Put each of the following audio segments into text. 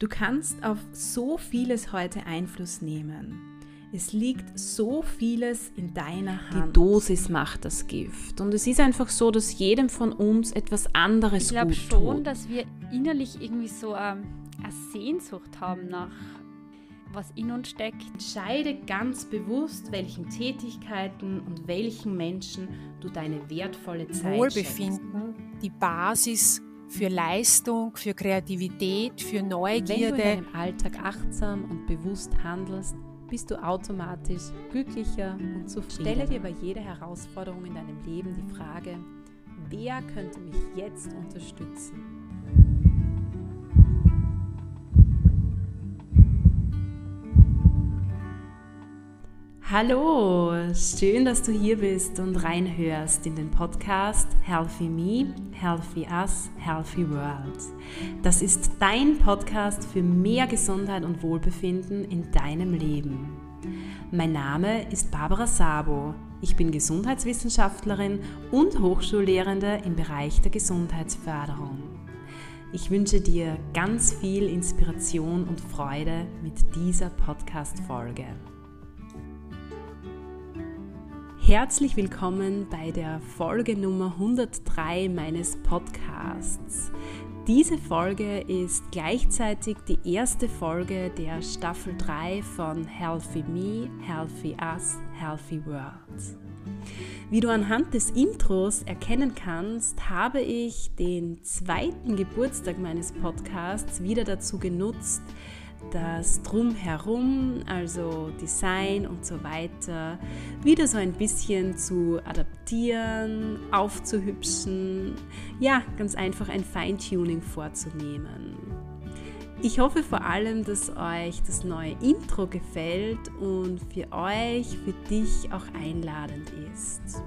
Du kannst auf so vieles heute Einfluss nehmen. Es liegt so vieles in deiner Hand. Die Dosis macht das Gift. Und es ist einfach so, dass jedem von uns etwas anderes ich glaube schon, tut. dass wir innerlich irgendwie so ähm, eine Sehnsucht haben nach was in uns steckt. Entscheide ganz bewusst, welchen Tätigkeiten und welchen Menschen du deine wertvolle Zeit Wohlbefinden, schenkst. die Basis für Leistung, für Kreativität, für Neugierde. Wenn du in deinem Alltag achtsam und bewusst handelst, bist du automatisch glücklicher und zufriedener. Stelle dir bei jeder Herausforderung in deinem Leben die Frage, wer könnte mich jetzt unterstützen? Hallo, schön, dass du hier bist und reinhörst in den Podcast Healthy Me, Healthy Us, Healthy World. Das ist dein Podcast für mehr Gesundheit und Wohlbefinden in deinem Leben. Mein Name ist Barbara Sabo. Ich bin Gesundheitswissenschaftlerin und Hochschullehrende im Bereich der Gesundheitsförderung. Ich wünsche dir ganz viel Inspiration und Freude mit dieser Podcast-Folge. Herzlich willkommen bei der Folge Nummer 103 meines Podcasts. Diese Folge ist gleichzeitig die erste Folge der Staffel 3 von Healthy Me, Healthy Us, Healthy World. Wie du anhand des Intros erkennen kannst, habe ich den zweiten Geburtstag meines Podcasts wieder dazu genutzt, das Drumherum, also Design und so weiter, wieder so ein bisschen zu adaptieren, aufzuhübschen, ja, ganz einfach ein Feintuning vorzunehmen. Ich hoffe vor allem, dass euch das neue Intro gefällt und für euch, für dich auch einladend ist.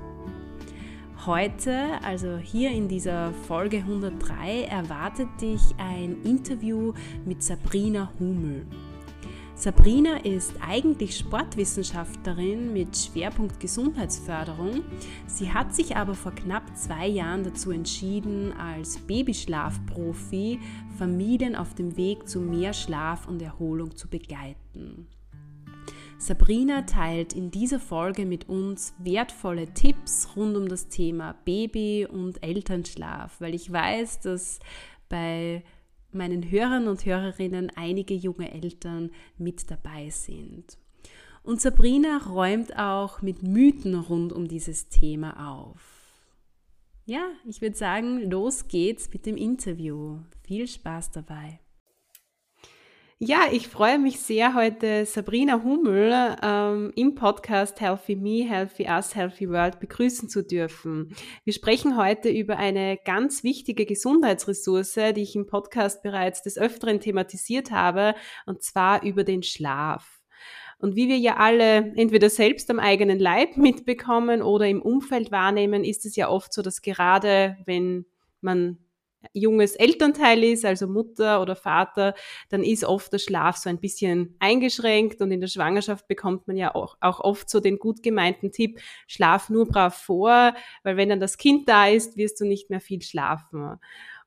Heute, also hier in dieser Folge 103, erwartet dich ein Interview mit Sabrina Hummel. Sabrina ist eigentlich Sportwissenschaftlerin mit Schwerpunkt Gesundheitsförderung. Sie hat sich aber vor knapp zwei Jahren dazu entschieden, als Babyschlafprofi Familien auf dem Weg zu mehr Schlaf und Erholung zu begleiten. Sabrina teilt in dieser Folge mit uns wertvolle Tipps rund um das Thema Baby und Elternschlaf, weil ich weiß, dass bei meinen Hörern und Hörerinnen einige junge Eltern mit dabei sind. Und Sabrina räumt auch mit Mythen rund um dieses Thema auf. Ja, ich würde sagen, los geht's mit dem Interview. Viel Spaß dabei. Ja, ich freue mich sehr, heute Sabrina Hummel ähm, im Podcast Healthy Me, Healthy Us, Healthy World begrüßen zu dürfen. Wir sprechen heute über eine ganz wichtige Gesundheitsressource, die ich im Podcast bereits des Öfteren thematisiert habe, und zwar über den Schlaf. Und wie wir ja alle entweder selbst am eigenen Leib mitbekommen oder im Umfeld wahrnehmen, ist es ja oft so, dass gerade wenn man junges Elternteil ist, also Mutter oder Vater, dann ist oft der Schlaf so ein bisschen eingeschränkt und in der Schwangerschaft bekommt man ja auch, auch oft so den gut gemeinten Tipp, schlaf nur brav vor, weil wenn dann das Kind da ist, wirst du nicht mehr viel schlafen.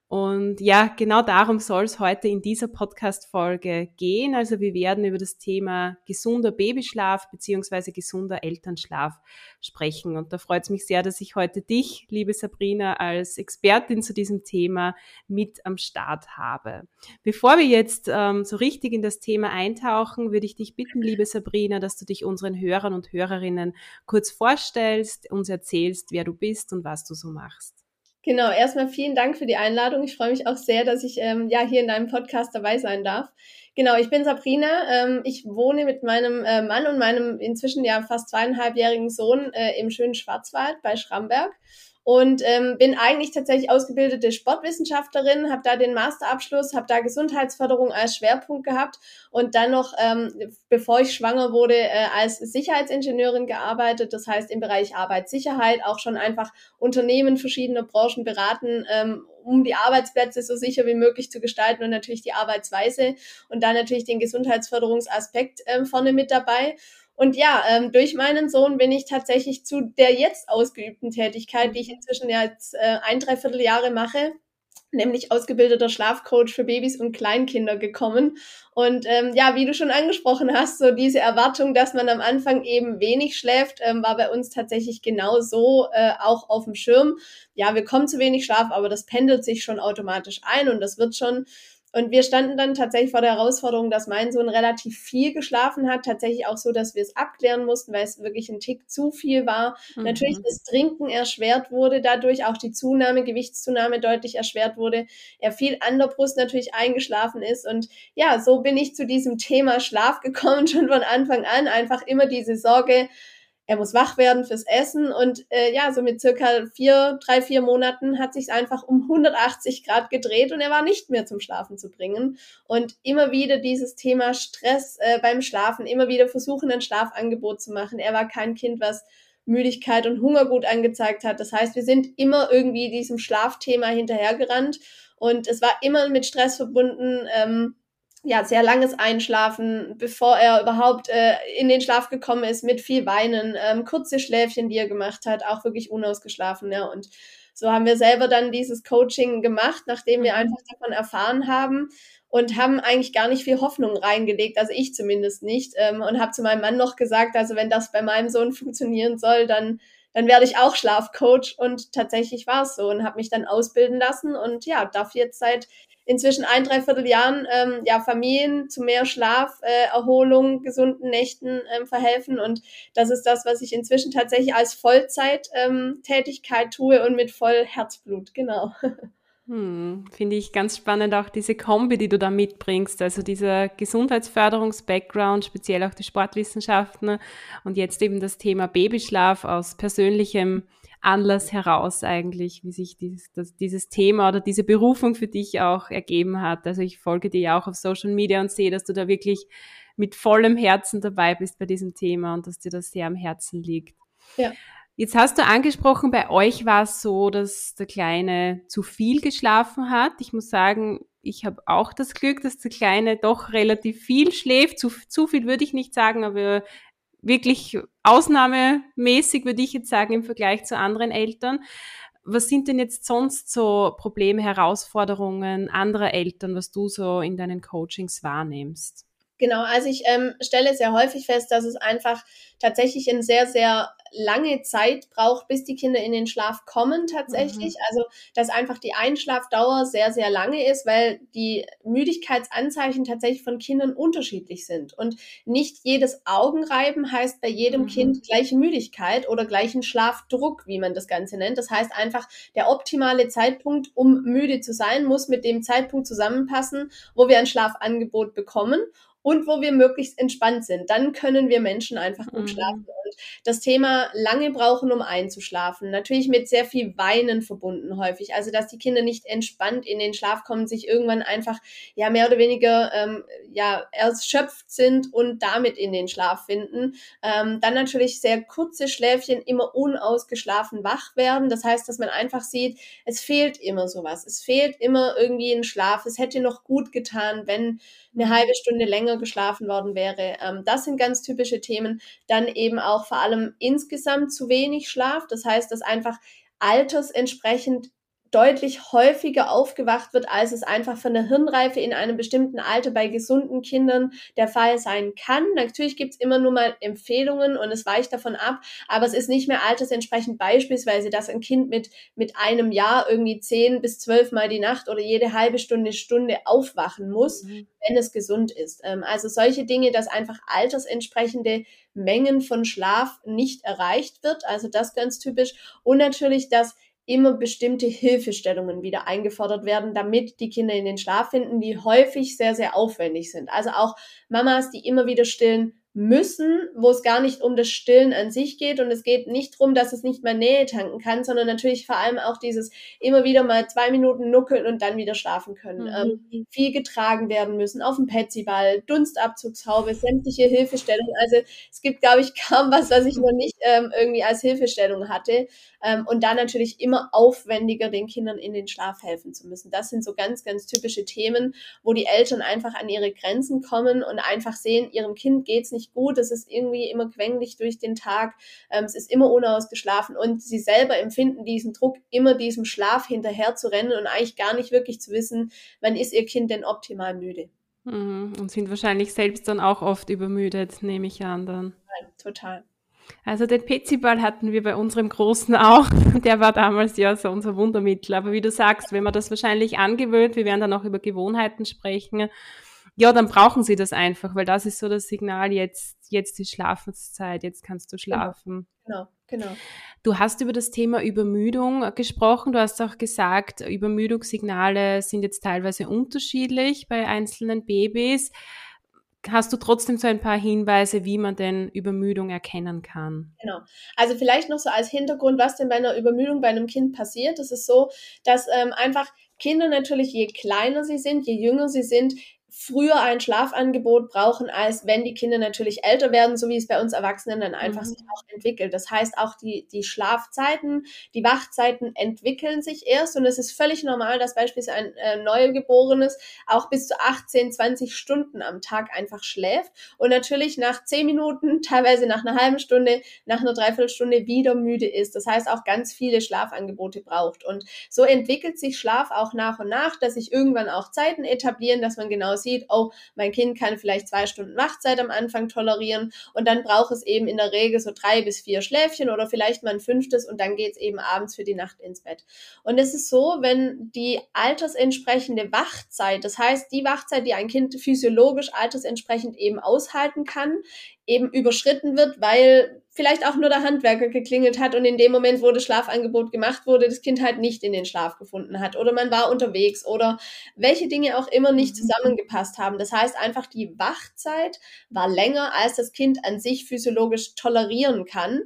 Und ja, genau darum soll es heute in dieser Podcast-Folge gehen. Also wir werden über das Thema gesunder Babyschlaf beziehungsweise gesunder Elternschlaf sprechen. Und da freut es mich sehr, dass ich heute dich, liebe Sabrina, als Expertin zu diesem Thema mit am Start habe. Bevor wir jetzt ähm, so richtig in das Thema eintauchen, würde ich dich bitten, liebe Sabrina, dass du dich unseren Hörern und Hörerinnen kurz vorstellst, uns erzählst, wer du bist und was du so machst. Genau, erstmal vielen Dank für die Einladung. Ich freue mich auch sehr, dass ich ähm, ja hier in deinem Podcast dabei sein darf. Genau, ich bin Sabrina. Ähm, ich wohne mit meinem äh, Mann und meinem inzwischen ja fast zweieinhalbjährigen Sohn äh, im schönen Schwarzwald bei Schramberg und ähm, bin eigentlich tatsächlich ausgebildete Sportwissenschaftlerin, habe da den Masterabschluss, habe da Gesundheitsförderung als Schwerpunkt gehabt und dann noch, ähm, bevor ich schwanger wurde, äh, als Sicherheitsingenieurin gearbeitet, das heißt im Bereich Arbeitssicherheit auch schon einfach Unternehmen verschiedener Branchen beraten, ähm, um die Arbeitsplätze so sicher wie möglich zu gestalten und natürlich die Arbeitsweise und dann natürlich den Gesundheitsförderungsaspekt ähm, vorne mit dabei. Und ja, ähm, durch meinen Sohn bin ich tatsächlich zu der jetzt ausgeübten Tätigkeit, die ich inzwischen ja jetzt äh, ein, dreiviertel Jahre mache, nämlich ausgebildeter Schlafcoach für Babys und Kleinkinder gekommen. Und ähm, ja, wie du schon angesprochen hast, so diese Erwartung, dass man am Anfang eben wenig schläft, ähm, war bei uns tatsächlich genau so äh, auch auf dem Schirm. Ja, wir kommen zu wenig Schlaf, aber das pendelt sich schon automatisch ein und das wird schon. Und wir standen dann tatsächlich vor der Herausforderung, dass mein Sohn relativ viel geschlafen hat. Tatsächlich auch so, dass wir es abklären mussten, weil es wirklich ein Tick zu viel war. Mhm. Natürlich das Trinken erschwert wurde dadurch, auch die Zunahme, Gewichtszunahme deutlich erschwert wurde. Er viel an der Brust natürlich eingeschlafen ist. Und ja, so bin ich zu diesem Thema Schlaf gekommen, schon von Anfang an. Einfach immer diese Sorge, er muss wach werden fürs Essen und äh, ja, so mit circa vier, drei, vier Monaten hat sich einfach um 180 Grad gedreht und er war nicht mehr zum Schlafen zu bringen. Und immer wieder dieses Thema Stress äh, beim Schlafen, immer wieder versuchen, ein Schlafangebot zu machen. Er war kein Kind, was Müdigkeit und Hunger gut angezeigt hat. Das heißt, wir sind immer irgendwie diesem Schlafthema hinterhergerannt und es war immer mit Stress verbunden. Ähm, ja, sehr langes Einschlafen, bevor er überhaupt äh, in den Schlaf gekommen ist, mit viel Weinen, ähm, kurze Schläfchen, die er gemacht hat, auch wirklich unausgeschlafen. Ja. Und so haben wir selber dann dieses Coaching gemacht, nachdem wir einfach davon erfahren haben und haben eigentlich gar nicht viel Hoffnung reingelegt, also ich zumindest nicht. Ähm, und habe zu meinem Mann noch gesagt, also wenn das bei meinem Sohn funktionieren soll, dann dann werde ich auch Schlafcoach und tatsächlich war es so und habe mich dann ausbilden lassen und ja, darf jetzt seit inzwischen ein, dreiviertel Jahren ähm, ja, Familien zu mehr Schlaf, äh, Erholung, gesunden Nächten ähm, verhelfen. Und das ist das, was ich inzwischen tatsächlich als Vollzeit-Tätigkeit ähm, tue und mit voll Herzblut, genau. Hm, Finde ich ganz spannend auch diese Kombi, die du da mitbringst. Also dieser Gesundheitsförderungs-Background, speziell auch die Sportwissenschaften und jetzt eben das Thema Babyschlaf aus persönlichem Anlass heraus eigentlich, wie sich dieses, das, dieses Thema oder diese Berufung für dich auch ergeben hat. Also ich folge dir ja auch auf Social Media und sehe, dass du da wirklich mit vollem Herzen dabei bist bei diesem Thema und dass dir das sehr am Herzen liegt. Ja. Jetzt hast du angesprochen, bei euch war es so, dass der Kleine zu viel geschlafen hat. Ich muss sagen, ich habe auch das Glück, dass der Kleine doch relativ viel schläft. Zu, zu viel würde ich nicht sagen, aber wirklich ausnahmemäßig, würde ich jetzt sagen, im Vergleich zu anderen Eltern. Was sind denn jetzt sonst so Probleme, Herausforderungen anderer Eltern, was du so in deinen Coachings wahrnimmst? Genau, also ich ähm, stelle sehr häufig fest, dass es einfach tatsächlich ein sehr, sehr lange Zeit braucht, bis die Kinder in den Schlaf kommen tatsächlich. Mhm. Also, dass einfach die Einschlafdauer sehr, sehr lange ist, weil die Müdigkeitsanzeichen tatsächlich von Kindern unterschiedlich sind. Und nicht jedes Augenreiben heißt bei jedem mhm. Kind gleiche Müdigkeit oder gleichen Schlafdruck, wie man das Ganze nennt. Das heißt einfach, der optimale Zeitpunkt, um müde zu sein, muss mit dem Zeitpunkt zusammenpassen, wo wir ein Schlafangebot bekommen und wo wir möglichst entspannt sind. Dann können wir Menschen einfach gut mhm. schlafen. Und das Thema lange brauchen, um einzuschlafen, natürlich mit sehr viel Weinen verbunden häufig. Also dass die Kinder nicht entspannt in den Schlaf kommen, sich irgendwann einfach ja mehr oder weniger ähm, ja erschöpft sind und damit in den Schlaf finden. Ähm, dann natürlich sehr kurze Schläfchen, immer unausgeschlafen wach werden. Das heißt, dass man einfach sieht, es fehlt immer sowas. Es fehlt immer irgendwie ein Schlaf. Es hätte noch gut getan, wenn eine halbe Stunde länger geschlafen worden wäre. Ähm, das sind ganz typische Themen. Dann eben auch vor allem insgesamt zu wenig Schlaf. Das heißt, dass einfach altersentsprechend deutlich häufiger aufgewacht wird, als es einfach von der Hirnreife in einem bestimmten Alter bei gesunden Kindern der Fall sein kann. Natürlich gibt es immer nur mal Empfehlungen und es weicht davon ab, aber es ist nicht mehr altersentsprechend beispielsweise, dass ein Kind mit, mit einem Jahr irgendwie zehn bis zwölf Mal die Nacht oder jede halbe Stunde, Stunde aufwachen muss, mhm. wenn es gesund ist. Ähm, also solche Dinge, dass einfach altersentsprechende Mengen von Schlaf nicht erreicht wird, also das ganz typisch. Und natürlich, dass immer bestimmte Hilfestellungen wieder eingefordert werden, damit die Kinder in den Schlaf finden, die häufig sehr, sehr aufwendig sind. Also auch Mamas, die immer wieder stillen müssen, wo es gar nicht um das Stillen an sich geht und es geht nicht darum, dass es nicht mehr Nähe tanken kann, sondern natürlich vor allem auch dieses immer wieder mal zwei Minuten nuckeln und dann wieder schlafen können. Mhm. Ähm, viel getragen werden müssen, auf dem Petsyball, Dunstabzugshaube, sämtliche Hilfestellungen. Also es gibt, glaube ich, kaum was, was ich noch nicht ähm, irgendwie als Hilfestellung hatte. Ähm, und dann natürlich immer aufwendiger den Kindern in den Schlaf helfen zu müssen. Das sind so ganz, ganz typische Themen, wo die Eltern einfach an ihre Grenzen kommen und einfach sehen, ihrem Kind geht's nicht nicht gut, es ist irgendwie immer quengelig durch den Tag, ähm, es ist immer unausgeschlafen und sie selber empfinden diesen Druck, immer diesem Schlaf hinterher zu rennen und eigentlich gar nicht wirklich zu wissen, wann ist ihr Kind denn optimal müde. Mhm. Und sind wahrscheinlich selbst dann auch oft übermüdet, nehme ich an dann. Nein, total. Also den Petsyball hatten wir bei unserem Großen auch. Der war damals ja so unser Wundermittel. Aber wie du sagst, wenn man das wahrscheinlich angewöhnt, wir werden dann auch über Gewohnheiten sprechen, ja, dann brauchen sie das einfach, weil das ist so das Signal, jetzt, jetzt ist Schlafenszeit, jetzt kannst du genau. schlafen. Genau, genau. Du hast über das Thema Übermüdung gesprochen. Du hast auch gesagt, Übermüdungssignale sind jetzt teilweise unterschiedlich bei einzelnen Babys. Hast du trotzdem so ein paar Hinweise, wie man denn Übermüdung erkennen kann? Genau. Also vielleicht noch so als Hintergrund, was denn bei einer Übermüdung bei einem Kind passiert. Es ist so, dass ähm, einfach Kinder natürlich, je kleiner sie sind, je jünger sie sind, früher ein Schlafangebot brauchen, als wenn die Kinder natürlich älter werden, so wie es bei uns Erwachsenen dann einfach mhm. sich auch entwickelt. Das heißt, auch die, die Schlafzeiten, die Wachzeiten entwickeln sich erst und es ist völlig normal, dass beispielsweise ein äh, Neugeborenes auch bis zu 18, 20 Stunden am Tag einfach schläft und natürlich nach 10 Minuten, teilweise nach einer halben Stunde, nach einer Dreiviertelstunde wieder müde ist. Das heißt, auch ganz viele Schlafangebote braucht. Und so entwickelt sich Schlaf auch nach und nach, dass sich irgendwann auch Zeiten etablieren, dass man genau sieht, oh, mein Kind kann vielleicht zwei Stunden Wachzeit am Anfang tolerieren und dann braucht es eben in der Regel so drei bis vier Schläfchen oder vielleicht mal ein fünftes und dann geht es eben abends für die Nacht ins Bett. Und es ist so, wenn die altersentsprechende Wachzeit, das heißt die Wachzeit, die ein Kind physiologisch altersentsprechend eben aushalten kann, eben überschritten wird, weil vielleicht auch nur der Handwerker geklingelt hat und in dem Moment, wo das Schlafangebot gemacht wurde, das Kind halt nicht in den Schlaf gefunden hat oder man war unterwegs oder welche Dinge auch immer nicht mhm. zusammengepasst haben. Das heißt einfach, die Wachzeit war länger, als das Kind an sich physiologisch tolerieren kann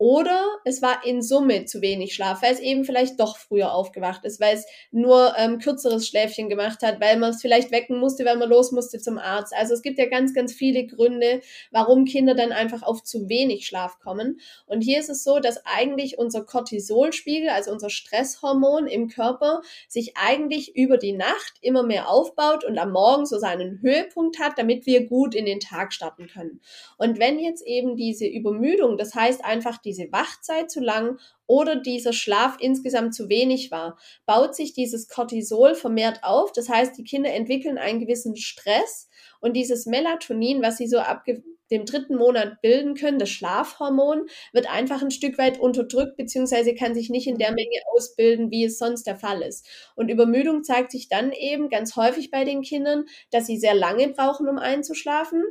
oder es war in Summe zu wenig Schlaf, weil es eben vielleicht doch früher aufgewacht ist, weil es nur ähm, kürzeres Schläfchen gemacht hat, weil man es vielleicht wecken musste, weil man los musste zum Arzt. Also es gibt ja ganz, ganz viele Gründe, warum Kinder dann einfach auf zu wenig Schlaf kommen. Und hier ist es so, dass eigentlich unser Cortisolspiegel, also unser Stresshormon im Körper, sich eigentlich über die Nacht immer mehr aufbaut und am Morgen so seinen Höhepunkt hat, damit wir gut in den Tag starten können. Und wenn jetzt eben diese Übermüdung, das heißt einfach die diese Wachzeit zu lang oder dieser Schlaf insgesamt zu wenig war, baut sich dieses Cortisol vermehrt auf. Das heißt, die Kinder entwickeln einen gewissen Stress und dieses Melatonin, was sie so ab dem dritten Monat bilden können, das Schlafhormon, wird einfach ein Stück weit unterdrückt, beziehungsweise kann sich nicht in der Menge ausbilden, wie es sonst der Fall ist. Und Übermüdung zeigt sich dann eben ganz häufig bei den Kindern, dass sie sehr lange brauchen, um einzuschlafen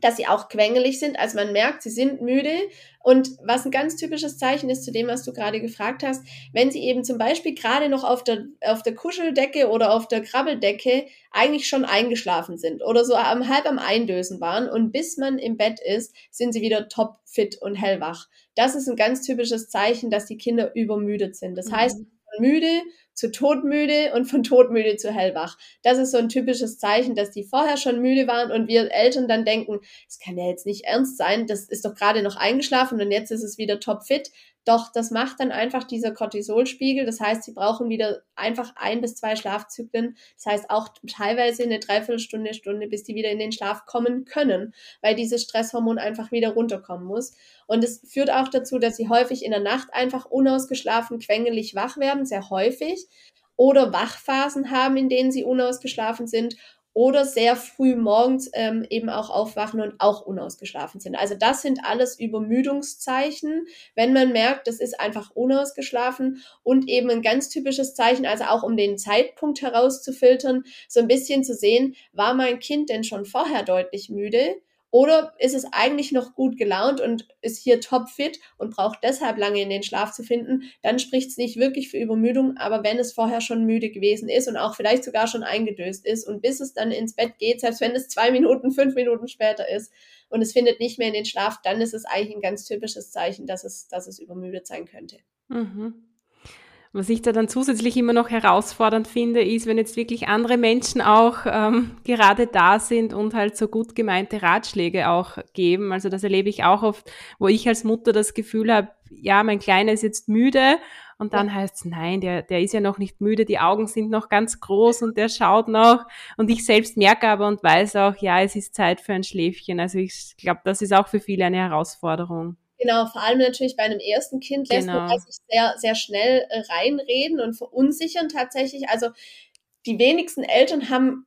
dass sie auch quengelig sind. Also man merkt, sie sind müde. Und was ein ganz typisches Zeichen ist zu dem, was du gerade gefragt hast, wenn sie eben zum Beispiel gerade noch auf der, auf der Kuscheldecke oder auf der Krabbeldecke eigentlich schon eingeschlafen sind oder so am, halb am Eindösen waren und bis man im Bett ist, sind sie wieder topfit und hellwach. Das ist ein ganz typisches Zeichen, dass die Kinder übermüdet sind. Das mhm. heißt, müde zu todmüde und von todmüde zu hellwach. Das ist so ein typisches Zeichen, dass die vorher schon müde waren und wir Eltern dann denken, es kann ja jetzt nicht ernst sein, das ist doch gerade noch eingeschlafen und jetzt ist es wieder topfit. Doch das macht dann einfach dieser Cortisolspiegel. Das heißt, sie brauchen wieder einfach ein bis zwei Schlafzyklen. Das heißt auch teilweise eine Dreiviertelstunde, Stunde, bis die wieder in den Schlaf kommen können, weil dieses Stresshormon einfach wieder runterkommen muss. Und es führt auch dazu, dass sie häufig in der Nacht einfach unausgeschlafen, quengelig wach werden, sehr häufig. Oder Wachphasen haben, in denen sie unausgeschlafen sind oder sehr früh morgens ähm, eben auch aufwachen und auch unausgeschlafen sind. Also das sind alles Übermüdungszeichen, wenn man merkt, das ist einfach unausgeschlafen und eben ein ganz typisches Zeichen, also auch um den Zeitpunkt herauszufiltern, so ein bisschen zu sehen, war mein Kind denn schon vorher deutlich müde? Oder ist es eigentlich noch gut gelaunt und ist hier topfit und braucht deshalb lange in den Schlaf zu finden, dann spricht es nicht wirklich für Übermüdung, aber wenn es vorher schon müde gewesen ist und auch vielleicht sogar schon eingedöst ist und bis es dann ins Bett geht, selbst wenn es zwei Minuten, fünf Minuten später ist und es findet nicht mehr in den Schlaf, dann ist es eigentlich ein ganz typisches Zeichen, dass es, dass es übermüdet sein könnte. Mhm. Was ich da dann zusätzlich immer noch herausfordernd finde, ist, wenn jetzt wirklich andere Menschen auch ähm, gerade da sind und halt so gut gemeinte Ratschläge auch geben. Also das erlebe ich auch oft, wo ich als Mutter das Gefühl habe, ja, mein Kleiner ist jetzt müde und dann heißt es, nein, der, der ist ja noch nicht müde, die Augen sind noch ganz groß und der schaut noch. Und ich selbst merke aber und weiß auch, ja, es ist Zeit für ein Schläfchen. Also ich glaube, das ist auch für viele eine Herausforderung. Genau, vor allem natürlich bei einem ersten Kind lässt genau. man sich sehr, sehr schnell äh, reinreden und verunsichern tatsächlich. Also die wenigsten Eltern haben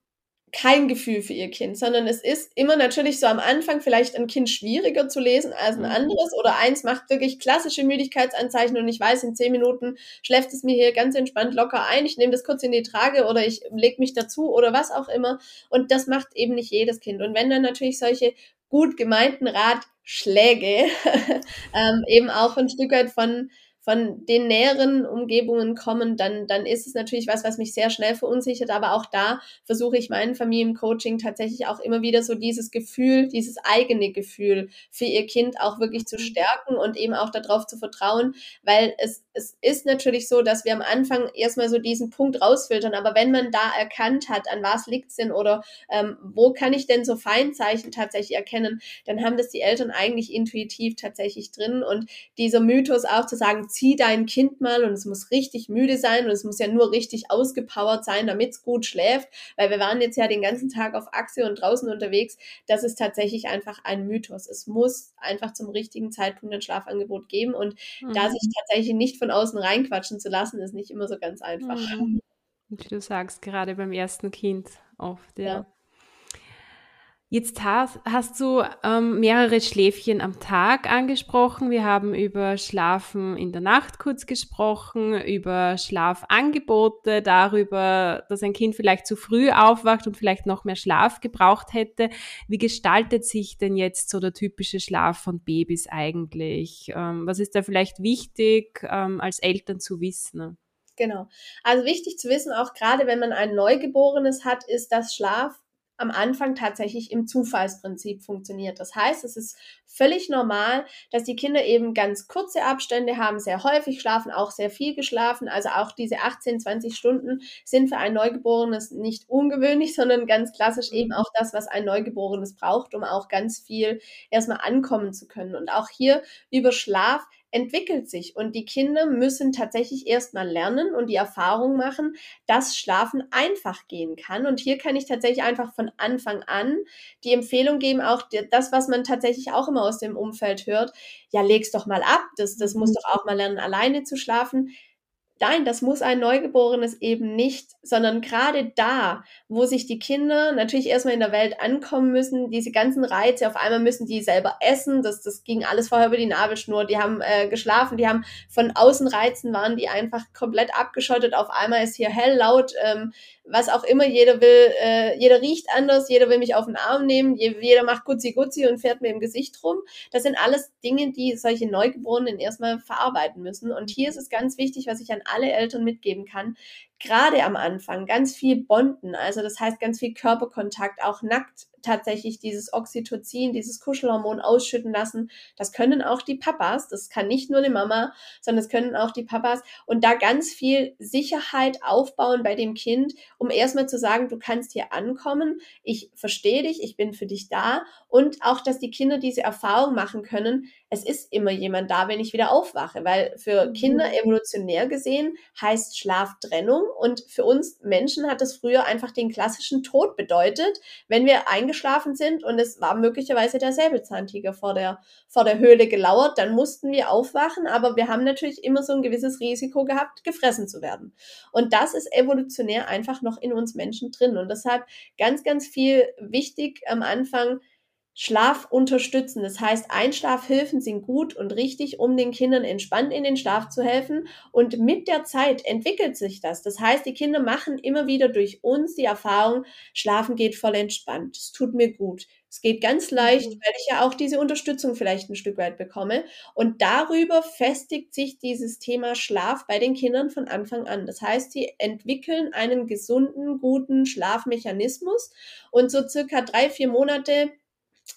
kein Gefühl für ihr Kind, sondern es ist immer natürlich so am Anfang vielleicht ein Kind schwieriger zu lesen als ein mhm. anderes oder eins macht wirklich klassische Müdigkeitsanzeichen und ich weiß, in zehn Minuten schläft es mir hier ganz entspannt locker ein, ich nehme das kurz in die Trage oder ich lege mich dazu oder was auch immer und das macht eben nicht jedes Kind und wenn dann natürlich solche gut gemeinten Ratschläge ähm, eben auch ein Stück weit von von den näheren Umgebungen kommen, dann, dann ist es natürlich was, was mich sehr schnell verunsichert. Aber auch da versuche ich meinen Familiencoaching tatsächlich auch immer wieder so dieses Gefühl, dieses eigene Gefühl für ihr Kind auch wirklich zu mhm. stärken und eben auch darauf zu vertrauen, weil es, es ist natürlich so, dass wir am Anfang erstmal so diesen Punkt rausfiltern. Aber wenn man da erkannt hat, an was liegt es denn oder ähm, wo kann ich denn so Feinzeichen tatsächlich erkennen, dann haben das die Eltern eigentlich intuitiv tatsächlich drin. Und dieser Mythos auch zu sagen, zieh dein Kind mal und es muss richtig müde sein und es muss ja nur richtig ausgepowert sein, damit es gut schläft, weil wir waren jetzt ja den ganzen Tag auf Achse und draußen unterwegs. Das ist tatsächlich einfach ein Mythos. Es muss einfach zum richtigen Zeitpunkt ein Schlafangebot geben und mhm. da sich tatsächlich nicht von außen reinquatschen zu lassen, ist nicht immer so ganz einfach. Mhm. Wie du sagst, gerade beim ersten Kind oft, ja. ja. Jetzt hast, hast du ähm, mehrere Schläfchen am Tag angesprochen. Wir haben über Schlafen in der Nacht kurz gesprochen, über Schlafangebote, darüber, dass ein Kind vielleicht zu früh aufwacht und vielleicht noch mehr Schlaf gebraucht hätte. Wie gestaltet sich denn jetzt so der typische Schlaf von Babys eigentlich? Ähm, was ist da vielleicht wichtig ähm, als Eltern zu wissen? Genau. Also wichtig zu wissen, auch gerade wenn man ein Neugeborenes hat, ist, dass Schlaf am Anfang tatsächlich im Zufallsprinzip funktioniert. Das heißt, es ist völlig normal, dass die Kinder eben ganz kurze Abstände haben, sehr häufig schlafen, auch sehr viel geschlafen. Also auch diese 18, 20 Stunden sind für ein Neugeborenes nicht ungewöhnlich, sondern ganz klassisch eben auch das, was ein Neugeborenes braucht, um auch ganz viel erstmal ankommen zu können. Und auch hier über Schlaf entwickelt sich und die Kinder müssen tatsächlich erstmal lernen und die Erfahrung machen, dass Schlafen einfach gehen kann. Und hier kann ich tatsächlich einfach von Anfang an die Empfehlung geben, auch das, was man tatsächlich auch immer aus dem Umfeld hört, ja, leg's doch mal ab, das, das muss mhm. doch auch mal lernen, alleine zu schlafen. Nein, das muss ein Neugeborenes eben nicht, sondern gerade da, wo sich die Kinder natürlich erstmal in der Welt ankommen müssen, diese ganzen Reize, auf einmal müssen die selber essen, das, das ging alles vorher über die Nabelschnur, die haben äh, geschlafen, die haben von Außenreizen waren die einfach komplett abgeschottet, auf einmal ist hier hell laut, ähm, was auch immer, jeder will, äh, jeder riecht anders, jeder will mich auf den Arm nehmen, jeder macht Gutzi Gutzi und fährt mir im Gesicht rum. Das sind alles Dinge, die solche Neugeborenen erstmal verarbeiten müssen. Und hier ist es ganz wichtig, was ich an alle Eltern mitgeben kann, gerade am Anfang ganz viel bonden, also das heißt ganz viel Körperkontakt, auch nackt tatsächlich dieses Oxytocin, dieses Kuschelhormon ausschütten lassen. Das können auch die Papas, das kann nicht nur eine Mama, sondern das können auch die Papas und da ganz viel Sicherheit aufbauen bei dem Kind, um erstmal zu sagen, du kannst hier ankommen, ich verstehe dich, ich bin für dich da und auch, dass die Kinder diese Erfahrung machen können, es ist immer jemand da, wenn ich wieder aufwache, weil für mhm. Kinder evolutionär gesehen heißt Schlaf Trennung und für uns Menschen hat es früher einfach den klassischen Tod bedeutet, wenn wir eingeschlafen sind und es war möglicherweise der Säbelzahntiger vor der, vor der Höhle gelauert, dann mussten wir aufwachen, aber wir haben natürlich immer so ein gewisses Risiko gehabt, gefressen zu werden. Und das ist evolutionär einfach noch in uns Menschen drin und deshalb ganz, ganz viel wichtig am Anfang, Schlaf unterstützen. Das heißt, Einschlafhilfen sind gut und richtig, um den Kindern entspannt in den Schlaf zu helfen. Und mit der Zeit entwickelt sich das. Das heißt, die Kinder machen immer wieder durch uns die Erfahrung, Schlafen geht voll entspannt. Es tut mir gut. Es geht ganz leicht, mhm. weil ich ja auch diese Unterstützung vielleicht ein Stück weit bekomme. Und darüber festigt sich dieses Thema Schlaf bei den Kindern von Anfang an. Das heißt, sie entwickeln einen gesunden, guten Schlafmechanismus und so circa drei, vier Monate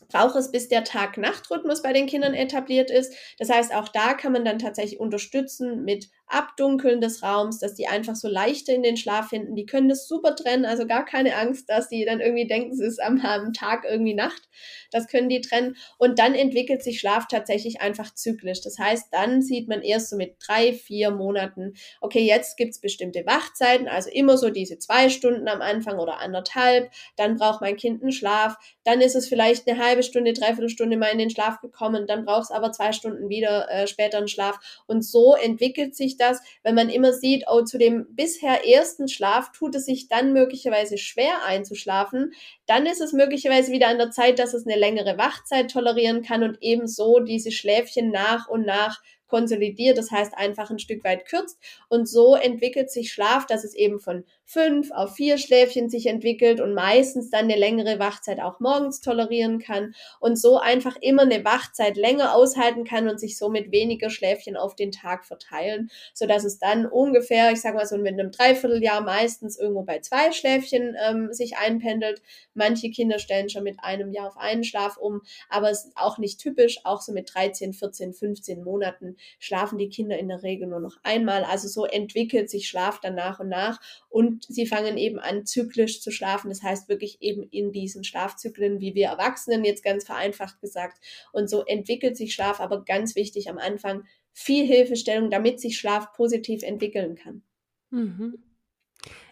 braucht es, bis der Tag-Nacht-Rhythmus bei den Kindern etabliert ist. Das heißt, auch da kann man dann tatsächlich unterstützen mit Abdunkeln des Raums, dass die einfach so leichter in den Schlaf finden. Die können das super trennen, also gar keine Angst, dass die dann irgendwie denken, es ist am, am Tag irgendwie Nacht. Das können die trennen. Und dann entwickelt sich Schlaf tatsächlich einfach zyklisch. Das heißt, dann sieht man erst so mit drei, vier Monaten, okay, jetzt gibt's bestimmte Wachzeiten, also immer so diese zwei Stunden am Anfang oder anderthalb. Dann braucht mein Kind einen Schlaf. Dann ist es vielleicht eine halbe Stunde, dreiviertel Stunde mal in den Schlaf gekommen. Dann braucht es aber zwei Stunden wieder äh, später einen Schlaf. Und so entwickelt sich das, wenn man immer sieht, oh, zu dem bisher ersten Schlaf tut es sich dann möglicherweise schwer einzuschlafen, dann ist es möglicherweise wieder an der Zeit, dass es eine längere Wachzeit tolerieren kann und ebenso diese Schläfchen nach und nach konsolidiert, das heißt einfach ein Stück weit kürzt. Und so entwickelt sich Schlaf, dass es eben von fünf auf vier Schläfchen sich entwickelt und meistens dann eine längere Wachzeit auch morgens tolerieren kann und so einfach immer eine Wachzeit länger aushalten kann und sich somit weniger Schläfchen auf den Tag verteilen, so dass es dann ungefähr, ich sage mal so mit einem Dreivierteljahr meistens irgendwo bei zwei Schläfchen ähm, sich einpendelt. Manche Kinder stellen schon mit einem Jahr auf einen Schlaf um, aber es ist auch nicht typisch, auch so mit 13, 14, 15 Monaten schlafen die Kinder in der Regel nur noch einmal. Also so entwickelt sich Schlaf dann nach und nach und sie fangen eben an, zyklisch zu schlafen. Das heißt wirklich eben in diesen Schlafzyklen, wie wir Erwachsenen jetzt ganz vereinfacht gesagt. Und so entwickelt sich Schlaf, aber ganz wichtig am Anfang viel Hilfestellung, damit sich Schlaf positiv entwickeln kann. Mhm.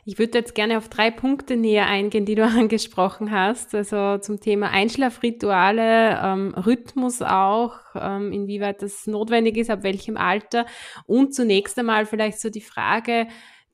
Ich würde jetzt gerne auf drei Punkte näher eingehen, die du angesprochen hast. Also zum Thema Einschlafrituale, ähm, Rhythmus auch, ähm, inwieweit das notwendig ist, ab welchem Alter. Und zunächst einmal vielleicht so die Frage,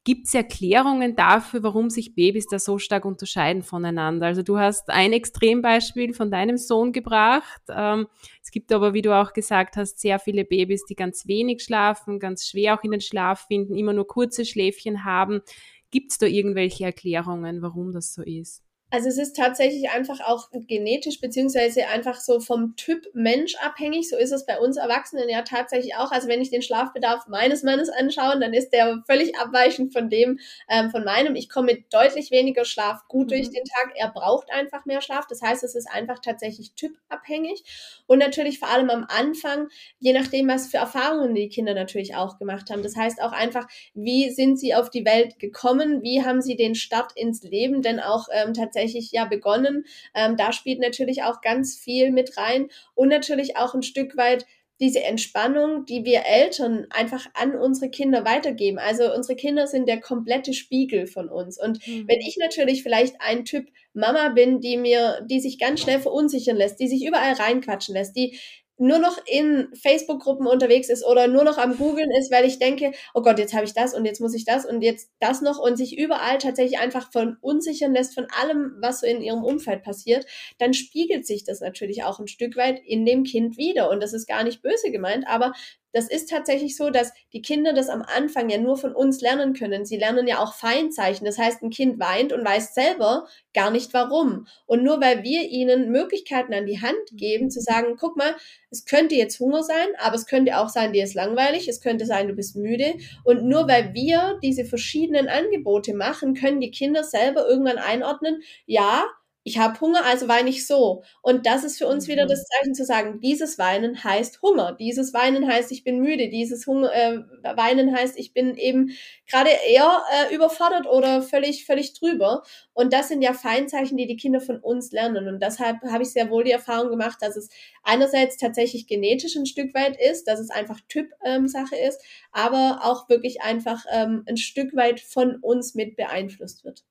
Gibt es Erklärungen dafür, warum sich Babys da so stark unterscheiden voneinander? Also du hast ein Extrembeispiel von deinem Sohn gebracht. Ähm, es gibt aber, wie du auch gesagt hast, sehr viele Babys, die ganz wenig schlafen, ganz schwer auch in den Schlaf finden, immer nur kurze Schläfchen haben. Gibt es da irgendwelche Erklärungen, warum das so ist? Also es ist tatsächlich einfach auch genetisch beziehungsweise einfach so vom Typ Mensch abhängig. So ist es bei uns Erwachsenen ja tatsächlich auch. Also wenn ich den Schlafbedarf meines Mannes anschaue, dann ist der völlig abweichend von dem ähm, von meinem. Ich komme mit deutlich weniger Schlaf gut mhm. durch den Tag. Er braucht einfach mehr Schlaf. Das heißt, es ist einfach tatsächlich typabhängig und natürlich vor allem am Anfang, je nachdem, was für Erfahrungen die Kinder natürlich auch gemacht haben. Das heißt auch einfach, wie sind sie auf die Welt gekommen? Wie haben sie den Start ins Leben denn auch ähm, tatsächlich tatsächlich ja begonnen. Ähm, da spielt natürlich auch ganz viel mit rein und natürlich auch ein Stück weit diese Entspannung, die wir Eltern einfach an unsere Kinder weitergeben. Also unsere Kinder sind der komplette Spiegel von uns. Und mhm. wenn ich natürlich vielleicht ein Typ Mama bin, die mir, die sich ganz schnell verunsichern lässt, die sich überall reinquatschen lässt, die nur noch in Facebook-Gruppen unterwegs ist oder nur noch am Googeln ist, weil ich denke, oh Gott, jetzt habe ich das und jetzt muss ich das und jetzt das noch und sich überall tatsächlich einfach von unsichern lässt von allem, was so in ihrem Umfeld passiert, dann spiegelt sich das natürlich auch ein Stück weit in dem Kind wieder. Und das ist gar nicht böse gemeint, aber das ist tatsächlich so, dass die Kinder das am Anfang ja nur von uns lernen können. Sie lernen ja auch Feinzeichen. Das heißt, ein Kind weint und weiß selber gar nicht warum. Und nur weil wir ihnen Möglichkeiten an die Hand geben, zu sagen, guck mal, es könnte jetzt Hunger sein, aber es könnte auch sein, dir ist langweilig, es könnte sein, du bist müde. Und nur weil wir diese verschiedenen Angebote machen, können die Kinder selber irgendwann einordnen, ja, ich habe Hunger, also weine ich so. Und das ist für uns wieder mhm. das Zeichen zu sagen, dieses Weinen heißt Hunger, dieses Weinen heißt, ich bin müde, dieses Hunger, äh, Weinen heißt, ich bin eben gerade eher äh, überfordert oder völlig, völlig drüber. Und das sind ja Feinzeichen, die die Kinder von uns lernen. Und deshalb habe ich sehr wohl die Erfahrung gemacht, dass es einerseits tatsächlich genetisch ein Stück weit ist, dass es einfach Typ-Sache ähm, ist, aber auch wirklich einfach ähm, ein Stück weit von uns mit beeinflusst wird.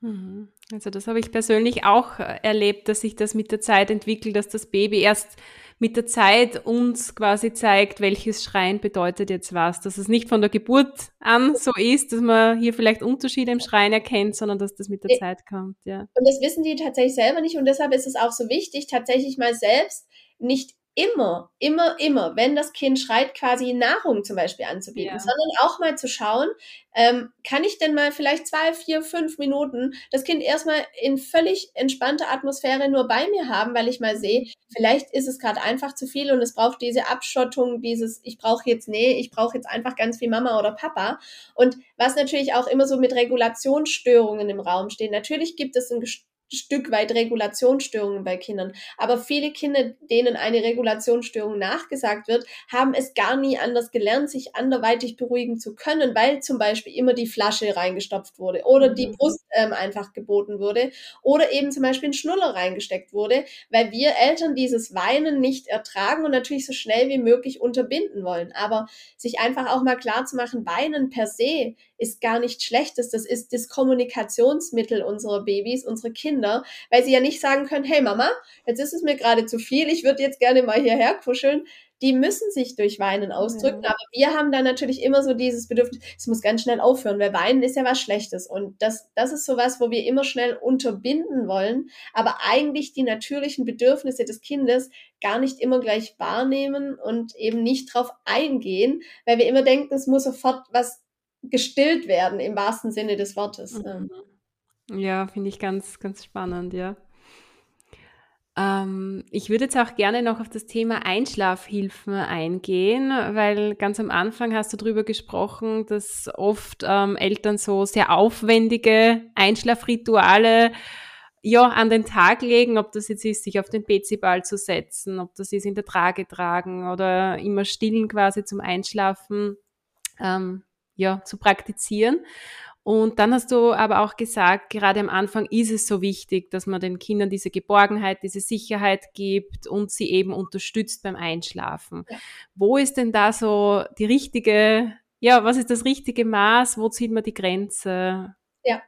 Mhm. Also das habe ich persönlich auch äh, erlebt, dass sich das mit der Zeit entwickelt, dass das Baby erst mit der Zeit uns quasi zeigt, welches Schreien bedeutet jetzt was. Dass es nicht von der Geburt an so ist, dass man hier vielleicht Unterschiede im Schreien erkennt, sondern dass das mit der Zeit kommt. Ja. Und das wissen die tatsächlich selber nicht und deshalb ist es auch so wichtig, tatsächlich mal selbst nicht immer, immer, immer, wenn das Kind schreit, quasi Nahrung zum Beispiel anzubieten, ja. sondern auch mal zu schauen, ähm, kann ich denn mal vielleicht zwei, vier, fünf Minuten das Kind erstmal in völlig entspannter Atmosphäre nur bei mir haben, weil ich mal sehe, vielleicht ist es gerade einfach zu viel und es braucht diese Abschottung, dieses, ich brauche jetzt, nee, ich brauche jetzt einfach ganz viel Mama oder Papa. Und was natürlich auch immer so mit Regulationsstörungen im Raum steht, natürlich gibt es ein Stück weit Regulationsstörungen bei Kindern. Aber viele Kinder, denen eine Regulationsstörung nachgesagt wird, haben es gar nie anders gelernt, sich anderweitig beruhigen zu können, weil zum Beispiel immer die Flasche reingestopft wurde oder die mhm. Brust ähm, einfach geboten wurde oder eben zum Beispiel ein Schnuller reingesteckt wurde, weil wir Eltern dieses Weinen nicht ertragen und natürlich so schnell wie möglich unterbinden wollen. Aber sich einfach auch mal klar zu machen, Weinen per se ist gar nichts Schlechtes. Das ist das Kommunikationsmittel unserer Babys, unsere Kinder, weil sie ja nicht sagen können, hey Mama, jetzt ist es mir gerade zu viel, ich würde jetzt gerne mal hierher kuscheln. Die müssen sich durch Weinen ausdrücken, ja. aber wir haben dann natürlich immer so dieses Bedürfnis, es muss ganz schnell aufhören, weil Weinen ist ja was Schlechtes. Und das, das ist so was, wo wir immer schnell unterbinden wollen, aber eigentlich die natürlichen Bedürfnisse des Kindes gar nicht immer gleich wahrnehmen und eben nicht drauf eingehen, weil wir immer denken, es muss sofort was gestillt werden im wahrsten Sinne des Wortes. Mhm. Ähm. Ja, finde ich ganz, ganz spannend, ja. Ähm, ich würde jetzt auch gerne noch auf das Thema Einschlafhilfen eingehen, weil ganz am Anfang hast du darüber gesprochen, dass oft ähm, Eltern so sehr aufwendige Einschlafrituale ja, an den Tag legen, ob das jetzt ist, sich auf den PC-Ball zu setzen, ob das ist in der Trage tragen oder immer stillen quasi zum Einschlafen. Ähm, ja, zu praktizieren. Und dann hast du aber auch gesagt, gerade am Anfang ist es so wichtig, dass man den Kindern diese Geborgenheit, diese Sicherheit gibt und sie eben unterstützt beim Einschlafen. Ja. Wo ist denn da so die richtige, ja, was ist das richtige Maß? Wo zieht man die Grenze? Ja.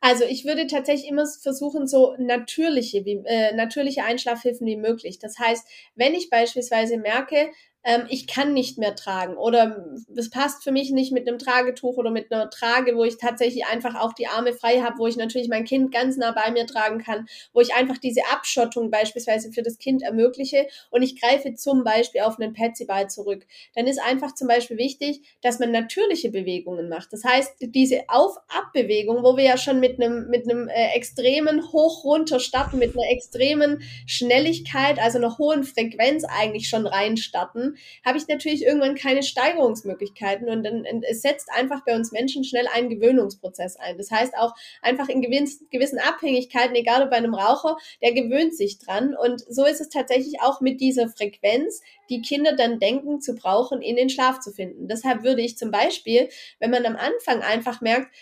Also ich würde tatsächlich immer versuchen, so natürliche, wie, äh, natürliche Einschlafhilfen wie möglich. Das heißt, wenn ich beispielsweise merke, ähm, ich kann nicht mehr tragen oder es passt für mich nicht mit einem Tragetuch oder mit einer Trage, wo ich tatsächlich einfach auch die Arme frei habe, wo ich natürlich mein Kind ganz nah bei mir tragen kann, wo ich einfach diese Abschottung beispielsweise für das Kind ermögliche und ich greife zum Beispiel auf einen Petsyball zurück. Dann ist einfach zum Beispiel wichtig, dass man natürliche Bewegungen macht. Das heißt, diese Auf-Ab-Bewegung, wo wir ja schon mit einem, mit einem äh, extremen Hoch-Runter starten, mit einer extremen Schnelligkeit, also einer hohen Frequenz eigentlich schon reinstarten, habe ich natürlich irgendwann keine Steigerungsmöglichkeiten und dann es setzt einfach bei uns Menschen schnell einen Gewöhnungsprozess ein. Das heißt auch einfach in gewissen Abhängigkeiten, egal ob bei einem Raucher, der gewöhnt sich dran und so ist es tatsächlich auch mit dieser Frequenz, die Kinder dann denken zu brauchen, in den Schlaf zu finden. Deshalb würde ich zum Beispiel, wenn man am Anfang einfach merkt,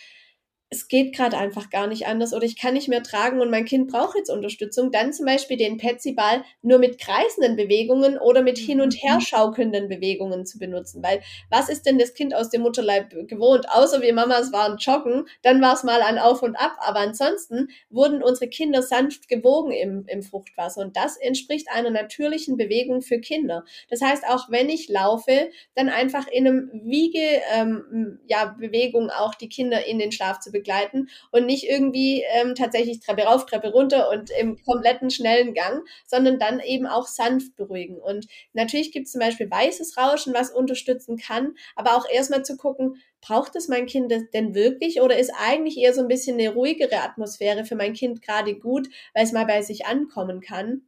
es geht gerade einfach gar nicht anders oder ich kann nicht mehr tragen und mein Kind braucht jetzt Unterstützung, dann zum Beispiel den Petsy-Ball nur mit kreisenden Bewegungen oder mit hin und her mhm. schaukelnden Bewegungen zu benutzen. Weil was ist denn das Kind aus dem Mutterleib gewohnt? Außer wir Mamas waren joggen, dann war es mal ein Auf und Ab. Aber ansonsten wurden unsere Kinder sanft gewogen im, im Fruchtwasser und das entspricht einer natürlichen Bewegung für Kinder. Das heißt, auch wenn ich laufe, dann einfach in einem Wiege, ähm, ja, Bewegung auch die Kinder in den Schlaf zu begleiten und nicht irgendwie ähm, tatsächlich Treppe rauf, Treppe runter und im kompletten schnellen Gang, sondern dann eben auch sanft beruhigen. Und natürlich gibt es zum Beispiel weißes Rauschen, was unterstützen kann, aber auch erstmal zu gucken, braucht es mein Kind denn wirklich oder ist eigentlich eher so ein bisschen eine ruhigere Atmosphäre für mein Kind gerade gut, weil es mal bei sich ankommen kann?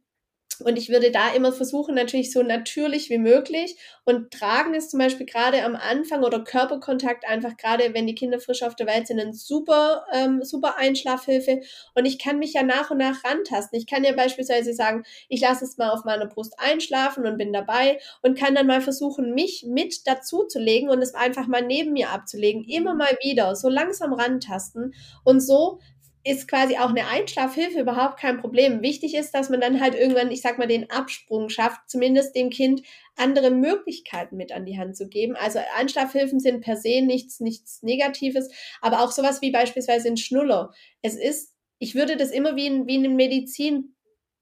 Und ich würde da immer versuchen, natürlich so natürlich wie möglich. Und tragen ist zum Beispiel gerade am Anfang oder Körperkontakt einfach gerade, wenn die Kinder frisch auf der Welt sind, eine super, ähm, super Einschlafhilfe. Und ich kann mich ja nach und nach rantasten. Ich kann ja beispielsweise sagen, ich lasse es mal auf meiner Brust einschlafen und bin dabei und kann dann mal versuchen, mich mit dazu zu legen und es einfach mal neben mir abzulegen. Immer mal wieder, so langsam rantasten. Und so ist quasi auch eine Einschlafhilfe überhaupt kein Problem. Wichtig ist, dass man dann halt irgendwann, ich sag mal, den Absprung schafft, zumindest dem Kind andere Möglichkeiten mit an die Hand zu geben. Also Einschlafhilfen sind per se nichts, nichts Negatives, aber auch sowas wie beispielsweise ein Schnuller. Es ist, ich würde das immer wie in, wie in Medizin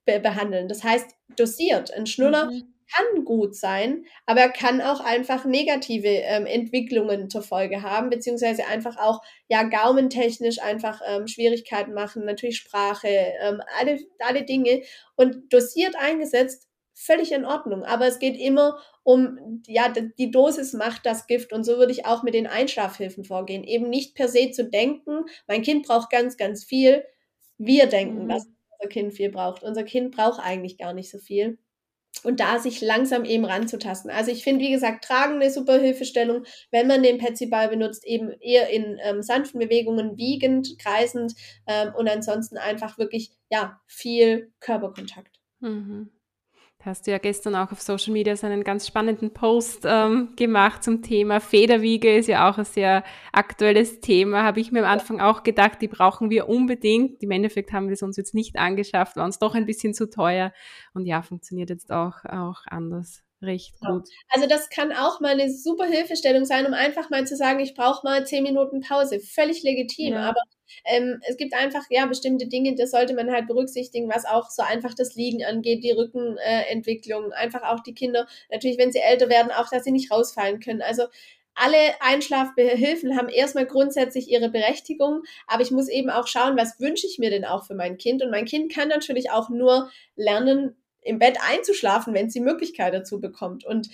be behandeln. Das heißt, dosiert. Ein Schnuller mhm kann gut sein, aber er kann auch einfach negative ähm, Entwicklungen zur Folge haben, beziehungsweise einfach auch ja gaumentechnisch einfach ähm, Schwierigkeiten machen, natürlich Sprache, ähm, alle, alle Dinge und dosiert eingesetzt völlig in Ordnung. Aber es geht immer um, ja, die Dosis macht das Gift. Und so würde ich auch mit den Einschlafhilfen vorgehen. Eben nicht per se zu denken, mein Kind braucht ganz, ganz viel. Wir denken, mhm. dass unser Kind viel braucht. Unser Kind braucht eigentlich gar nicht so viel. Und da sich langsam eben ranzutasten. Also ich finde, wie gesagt, tragen eine super Hilfestellung, wenn man den Petsy-Ball benutzt, eben eher in ähm, sanften Bewegungen, wiegend, kreisend ähm, und ansonsten einfach wirklich, ja, viel Körperkontakt. Mhm hast du ja gestern auch auf Social Media so einen ganz spannenden Post ähm, gemacht zum Thema Federwiege, ist ja auch ein sehr aktuelles Thema. Habe ich mir am Anfang auch gedacht, die brauchen wir unbedingt. Im Endeffekt haben wir es uns jetzt nicht angeschafft, war uns doch ein bisschen zu teuer. Und ja, funktioniert jetzt auch, auch anders recht gut. Also das kann auch mal eine super Hilfestellung sein, um einfach mal zu sagen, ich brauche mal zehn Minuten Pause. Völlig legitim, ja. aber ähm, es gibt einfach ja bestimmte Dinge, das sollte man halt berücksichtigen, was auch so einfach das Liegen angeht, die Rückenentwicklung, äh, einfach auch die Kinder, natürlich, wenn sie älter werden, auch, dass sie nicht rausfallen können. Also alle Einschlafhilfen haben erstmal grundsätzlich ihre Berechtigung, aber ich muss eben auch schauen, was wünsche ich mir denn auch für mein Kind. Und mein Kind kann natürlich auch nur lernen, im Bett einzuschlafen, wenn es die Möglichkeit dazu bekommt. Und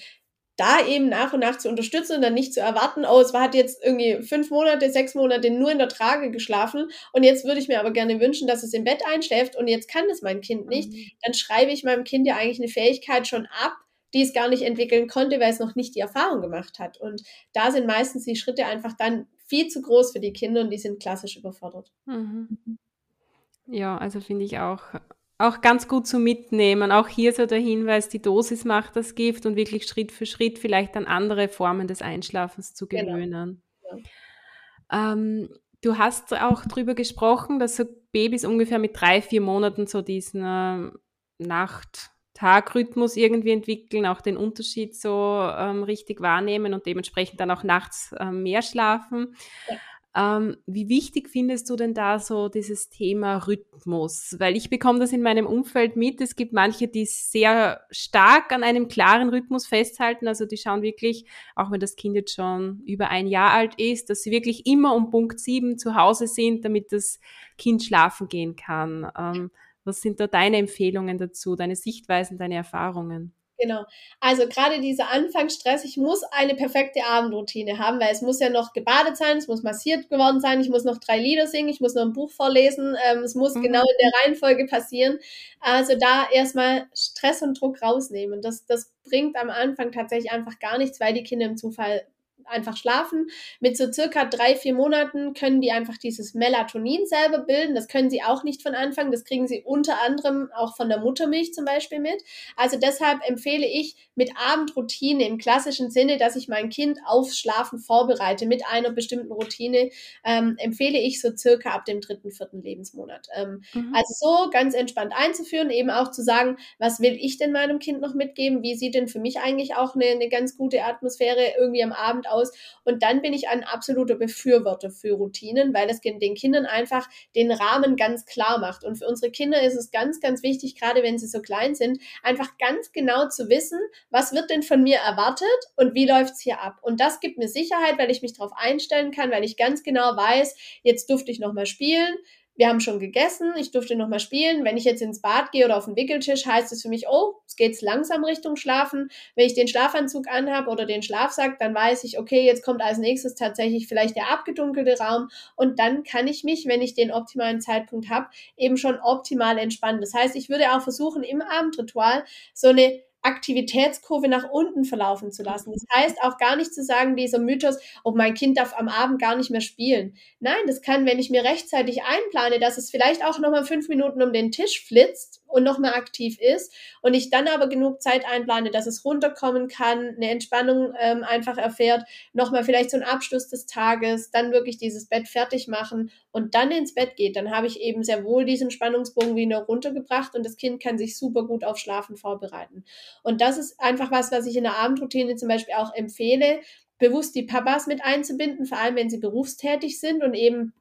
da eben nach und nach zu unterstützen und dann nicht zu erwarten, oh, es hat jetzt irgendwie fünf Monate, sechs Monate nur in der Trage geschlafen und jetzt würde ich mir aber gerne wünschen, dass es im Bett einschläft und jetzt kann es mein Kind nicht, mhm. dann schreibe ich meinem Kind ja eigentlich eine Fähigkeit schon ab, die es gar nicht entwickeln konnte, weil es noch nicht die Erfahrung gemacht hat. Und da sind meistens die Schritte einfach dann viel zu groß für die Kinder und die sind klassisch überfordert. Mhm. Ja, also finde ich auch auch ganz gut zu mitnehmen. Auch hier so der Hinweis, die Dosis macht das Gift und wirklich Schritt für Schritt vielleicht an andere Formen des Einschlafens zu genau. gewöhnen. Genau. Ja. Ähm, du hast auch darüber gesprochen, dass so Babys ungefähr mit drei, vier Monaten so diesen äh, Nacht-Tag-Rhythmus irgendwie entwickeln, auch den Unterschied so ähm, richtig wahrnehmen und dementsprechend dann auch nachts äh, mehr schlafen. Ja. Ähm, wie wichtig findest du denn da so dieses Thema Rhythmus? Weil ich bekomme das in meinem Umfeld mit. Es gibt manche, die sehr stark an einem klaren Rhythmus festhalten. Also die schauen wirklich, auch wenn das Kind jetzt schon über ein Jahr alt ist, dass sie wirklich immer um Punkt sieben zu Hause sind, damit das Kind schlafen gehen kann. Ähm, was sind da deine Empfehlungen dazu, deine Sichtweisen, deine Erfahrungen? Genau. Also gerade dieser Anfangsstress, ich muss eine perfekte Abendroutine haben, weil es muss ja noch gebadet sein, es muss massiert geworden sein, ich muss noch drei Lieder singen, ich muss noch ein Buch vorlesen, ähm, es muss mhm. genau in der Reihenfolge passieren. Also da erstmal Stress und Druck rausnehmen. Das, das bringt am Anfang tatsächlich einfach gar nichts, weil die Kinder im Zufall einfach schlafen. Mit so circa drei, vier Monaten können die einfach dieses Melatonin selber bilden. Das können sie auch nicht von Anfang. Das kriegen sie unter anderem auch von der Muttermilch zum Beispiel mit. Also deshalb empfehle ich mit Abendroutine im klassischen Sinne, dass ich mein Kind aufs Schlafen vorbereite mit einer bestimmten Routine, ähm, empfehle ich so circa ab dem dritten, vierten Lebensmonat. Ähm, mhm. Also so ganz entspannt einzuführen, eben auch zu sagen, was will ich denn meinem Kind noch mitgeben? Wie sieht denn für mich eigentlich auch eine, eine ganz gute Atmosphäre irgendwie am Abend aus? Aus. Und dann bin ich ein absoluter Befürworter für Routinen, weil es den Kindern einfach den Rahmen ganz klar macht. Und für unsere Kinder ist es ganz, ganz wichtig, gerade wenn sie so klein sind, einfach ganz genau zu wissen, was wird denn von mir erwartet und wie läuft es hier ab. Und das gibt mir Sicherheit, weil ich mich darauf einstellen kann, weil ich ganz genau weiß, jetzt durfte ich nochmal spielen, wir haben schon gegessen, ich durfte noch mal spielen. Wenn ich jetzt ins Bad gehe oder auf den Wickeltisch, heißt es für mich, oh, es geht langsam Richtung Schlafen. Wenn ich den Schlafanzug anhabe oder den Schlafsack, dann weiß ich, okay, jetzt kommt als nächstes tatsächlich vielleicht der abgedunkelte Raum und dann kann ich mich, wenn ich den optimalen Zeitpunkt habe, eben schon optimal entspannen. Das heißt, ich würde auch versuchen, im Abendritual so eine Aktivitätskurve nach unten verlaufen zu lassen. Das heißt auch gar nicht zu sagen, dieser Mythos, oh, mein Kind darf am Abend gar nicht mehr spielen. Nein, das kann, wenn ich mir rechtzeitig einplane, dass es vielleicht auch nochmal fünf Minuten um den Tisch flitzt und nochmal aktiv ist und ich dann aber genug Zeit einplane, dass es runterkommen kann, eine Entspannung ähm, einfach erfährt, nochmal vielleicht so einen Abschluss des Tages, dann wirklich dieses Bett fertig machen und dann ins Bett geht, dann habe ich eben sehr wohl diesen Spannungsbogen wieder runtergebracht und das Kind kann sich super gut auf Schlafen vorbereiten. Und das ist einfach was, was ich in der Abendroutine zum Beispiel auch empfehle, bewusst die Papas mit einzubinden, vor allem wenn sie berufstätig sind und eben